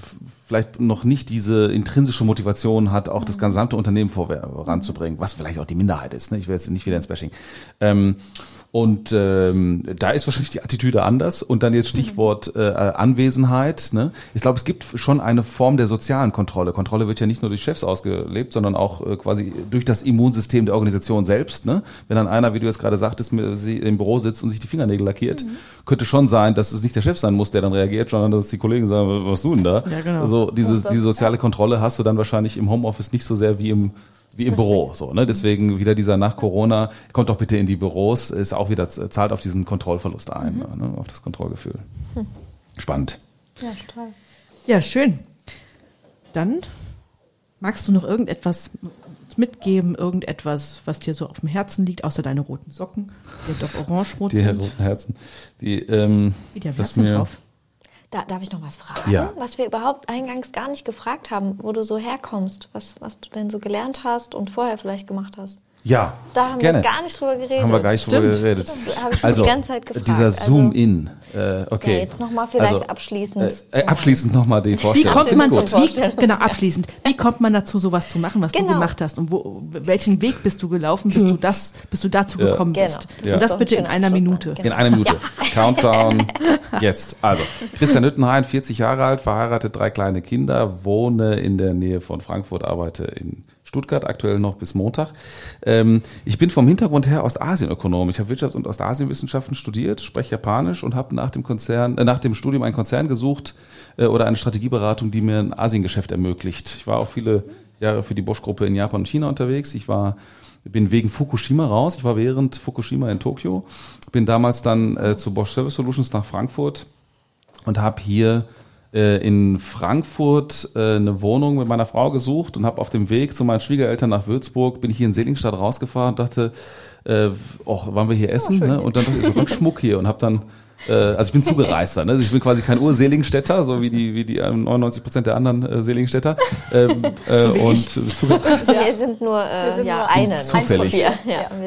vielleicht noch nicht diese intrinsische Motivation hat, auch das gesamte Unternehmen voranzubringen, was vielleicht auch die Minderheit ist. Ne? Ich will jetzt nicht wieder ins Bashing. Ähm, Und ähm, da ist wahrscheinlich die Attitüde anders. Und dann jetzt Stichwort äh, Anwesenheit. Ne? Ich glaube, es gibt schon eine Form der sozialen Kontrolle. Kontrolle wird ja nicht nur durch Chefs ausgelebt, sondern auch äh, quasi durch das Immunsystem der Organisation selbst. Ne? Wenn dann einer, wie du jetzt gerade sagtest, im Büro sitzt und sich die Fingernägel lackiert, mhm. könnte schon sein, dass es nicht der Chef sein muss, der dann reagiert, sondern dass die Kollegen sagen, was tun da? Ja, genau. Also diese, diese soziale Kontrolle hast du dann wahrscheinlich im Homeoffice nicht so sehr wie im wie im Büro. So, ne? Deswegen wieder dieser nach Corona, kommt doch bitte in die Büros, ist auch wieder, zahlt auf diesen Kontrollverlust ein, mhm. ne? auf das Kontrollgefühl. Hm. Spannend. Ja, total. Ja, schön. Dann magst du noch irgendetwas mitgeben, irgendetwas, was dir so auf dem Herzen liegt, außer deine roten Socken, die doch orange-rot sind. Die roten Herzen. Die, ähm, Wie, die Herzen drauf. Da, darf ich noch was fragen? Ja. Was wir überhaupt eingangs gar nicht gefragt haben, wo du so herkommst, was, was du denn so gelernt hast und vorher vielleicht gemacht hast. Ja, da haben gerne. wir gar nicht drüber geredet. Haben wir gar nicht Stimmt. drüber geredet. ich also, die ganze Zeit gefragt. dieser also Zoom-In, äh, okay. Ja, jetzt nochmal vielleicht also, abschließend. Äh, abschließend nochmal die Vorstellung. Wie kommt man so, wie, genau, abschließend. Wie kommt man dazu, sowas zu machen, was genau. du gemacht hast? Und wo, welchen Weg bist du gelaufen, bis du das, bis du dazu gekommen ja. bist? Genau. Und das bitte in einer Minute. Genau. In einer Minute. Countdown, jetzt. Also, Christian Hüttenhain, 40 Jahre alt, verheiratet, drei kleine Kinder, wohne in der Nähe von Frankfurt, arbeite in Stuttgart, aktuell noch bis Montag. Ähm, ich bin vom Hintergrund her Ostasienökonom. Ich habe Wirtschafts- und Ostasienwissenschaften studiert, spreche Japanisch und habe nach dem Konzern, äh, nach dem Studium einen Konzern gesucht äh, oder eine Strategieberatung, die mir ein Asiengeschäft ermöglicht. Ich war auch viele Jahre für die Bosch-Gruppe in Japan und China unterwegs. Ich war bin wegen Fukushima raus. Ich war während Fukushima in Tokio, bin damals dann äh, zu Bosch Service Solutions nach Frankfurt und habe hier äh, in Frankfurt äh, eine Wohnung mit meiner Frau gesucht und habe auf dem Weg zu meinen Schwiegereltern nach Würzburg, bin ich hier in Seligenstadt rausgefahren und dachte, äh, och, wollen wir hier essen? Oh, ne? Und dann dachte ich, so ganz Schmuck hier und habe dann äh, also ich bin Zugereister, ne? Also ich bin quasi kein Ur-Seligenstädter, so wie die, wie die 99 Prozent der anderen äh, Seligenstädter. Ähm, äh, so und wir sind nur, äh, wir sind ja, nur eine, zufällig. Ja,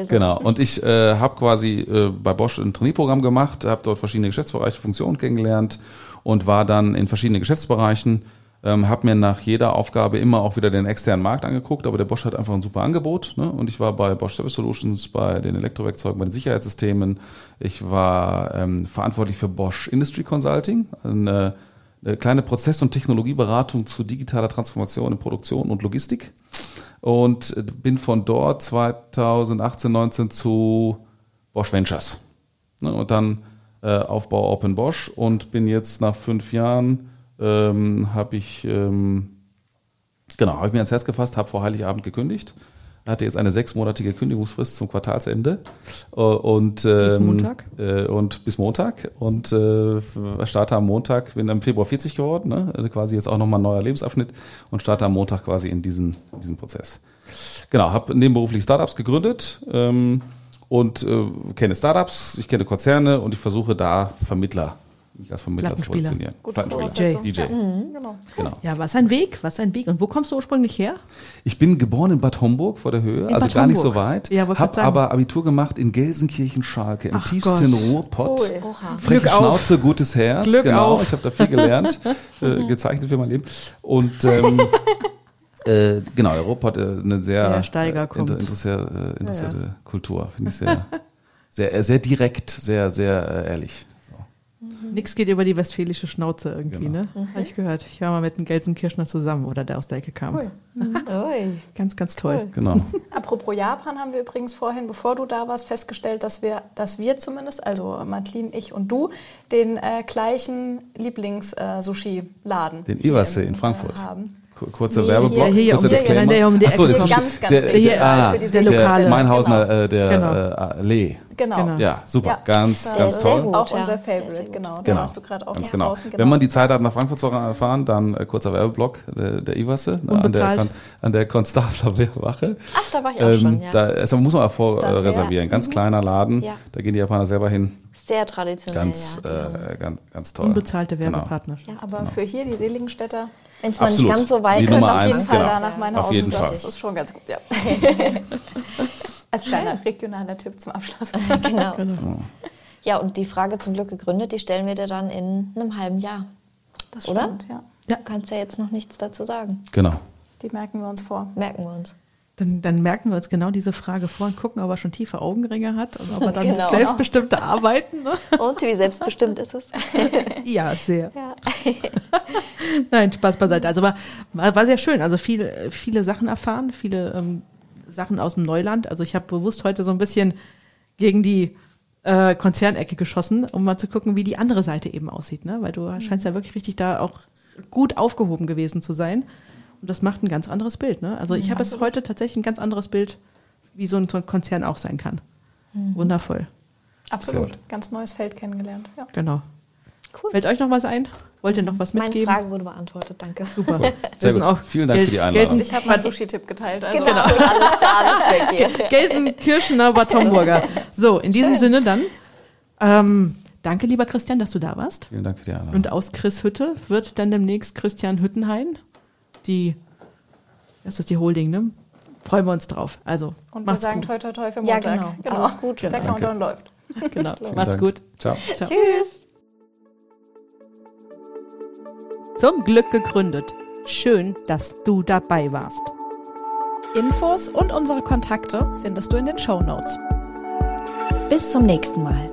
genau. Und ich äh, habe quasi äh, bei Bosch ein Trainierprogramm gemacht, habe dort verschiedene Geschäftsbereiche, Funktionen kennengelernt und war dann in verschiedenen Geschäftsbereichen. Ähm, habe mir nach jeder Aufgabe immer auch wieder den externen Markt angeguckt, aber der Bosch hat einfach ein super Angebot. Ne? Und ich war bei Bosch Service Solutions, bei den Elektrowerkzeugen, bei den Sicherheitssystemen. Ich war ähm, verantwortlich für Bosch Industry Consulting, eine, eine kleine Prozess- und Technologieberatung zu digitaler Transformation in Produktion und Logistik. Und bin von dort 2018, 19 zu Bosch Ventures. Ne? Und dann äh, Aufbau Open Bosch und bin jetzt nach fünf Jahren, ähm, habe ich, ähm, genau, habe ich mir ans Herz gefasst, habe vor Heiligabend gekündigt hatte jetzt eine sechsmonatige Kündigungsfrist zum Quartalsende äh, und ähm, bis Montag äh, und bis Montag und äh, starte am Montag bin im Februar 40 geworden ne? Also quasi jetzt auch nochmal ein neuer Lebensabschnitt und starte am Montag quasi in diesen in diesen Prozess genau habe nebenberuflich Startups gegründet ähm, und äh, kenne Startups, ich kenne Konzerne und ich versuche da Vermittler mich als Vermittler zu positionieren. DJ. DJ. Ja. Mhm, genau. genau. Ja, was ein Weg, was ein Weg. Und wo kommst du ursprünglich her? Ich bin geboren in Bad Homburg vor der Höhe, in also Bad gar Homburg. nicht so weit. Ja, habe aber Abitur gemacht in Gelsenkirchen-Schalke, im Ach tiefsten Gott. Ruhrpott. Oh, Freche Glück Schnauze, auf. gutes Herz. Glück genau, auf. ich habe da viel gelernt, äh, gezeichnet für mein Leben. Und ähm, Äh, genau, Europa hat äh, eine sehr äh, inter, interessierte, äh, interessierte ja, ja. Kultur, finde ich sehr, sehr, sehr direkt, sehr, sehr ehrlich. So. Mhm. Nix geht über die westfälische Schnauze irgendwie, genau. ne? Mhm. Habe ich gehört. Ich war mal mit einem Gelsenkirchner zusammen, oder der aus der Ecke kam. Cool. Mhm. ganz, ganz toll. Cool. Genau. Apropos Japan haben wir übrigens vorhin, bevor du da warst, festgestellt, dass wir, dass wir zumindest, also Madeline, ich und du, den äh, gleichen Lieblings-Sushi-Laden den Iwase in, in Frankfurt haben kurzer nee, Werbeblock, hier, kurzer hier, Disclaimer. Der, um die Achso, das ist ganz, ganz der, hier, ah, für diese Lokale. Meinhausener, genau. äh, der genau. äh, Allee. Genau. genau. Ja, super, ja, ganz, ganz toll. Ist auch unser Favorite, genau. genau. hast du gerade auch ganz genau. Draußen, genau. Wenn man die Zeit hat, nach Frankfurt zu fahren, dann äh, kurzer Werbeblock der, der Iwasse ne, an der, an der Konstabler Wache. Ach, da war ich auch ähm, schon, ja. Da also muss man auch vorreservieren. Äh, ganz mhm. kleiner Laden, ja. da gehen die Japaner selber hin. Sehr traditionell, ganz, ja. Äh, ganz, ganz toll. Unbezahlte Werbepartnerschaft. Ja, aber für hier die Seligenstädter wenn es mal nicht ganz so weit ist, auf jeden Fall genau. da nach meiner Auf jeden das Fall. Das ist schon ganz gut, ja. Als kleiner regionaler Tipp zum Abschluss. genau. genau. Ja, und die Frage zum Glück gegründet, die stellen wir dir dann in einem halben Jahr. Das Oder? stimmt, ja. Du kannst ja jetzt noch nichts dazu sagen. Genau. Die merken wir uns vor. Merken wir uns. Dann, dann merken wir uns genau diese Frage vor und gucken, ob er schon tiefe Augenringe hat und ob er dann Genau. selbstbestimmte Arbeiten. Ne? Und wie selbstbestimmt ist es? Ja, sehr. Ja. Nein, Spaß beiseite. Also war, war, sehr schön. Also viele, viele Sachen erfahren, viele ähm, Sachen aus dem Neuland. Also ich habe bewusst heute so ein bisschen gegen die äh, Konzernecke geschossen, um mal zu gucken, wie die andere Seite eben aussieht. Ne? Weil du scheinst ja wirklich richtig da auch gut aufgehoben gewesen zu sein. Und das macht ein ganz anderes Bild. Ne? Also ich habe jetzt heute tatsächlich ein ganz anderes Bild, wie so ein, so ein Konzern auch sein kann. Wundervoll. Absolut. Sehr Ganz neues Feld kennengelernt. Ja. Genau. Cool. Fällt euch noch was ein? Wollt ihr noch was Meine mitgeben? Frage wurde beantwortet, danke. Super. Sehr Wir sind gut. Vielen Dank für die Einladung. Gelsen, Ich habe meinen Sushi-Tipp geteilt. Also Genau, alles, alles. Gelsenkirchener Bad Homburger. So, in diesem Sinne dann. Ähm, danke, lieber Christian, dass du da warst. Vielen Dank für die Einladung. Und aus Chris Hütte wird dann demnächst Christian Hüttenhain. Die, das ist die Holding, ne? Freuen wir uns drauf. Also, Und wir macht's sagen gut. toi toi toi für Ja, Montag. genau. Alles gut. Der Genau. Countdown läuft. Genau. Macht's gut. Ciao. Ciao. Tschüss. Zum Glück gegründet. Schön, dass du dabei warst. Infos und unsere Kontakte findest du in den Show Notes. Bis zum nächsten Mal.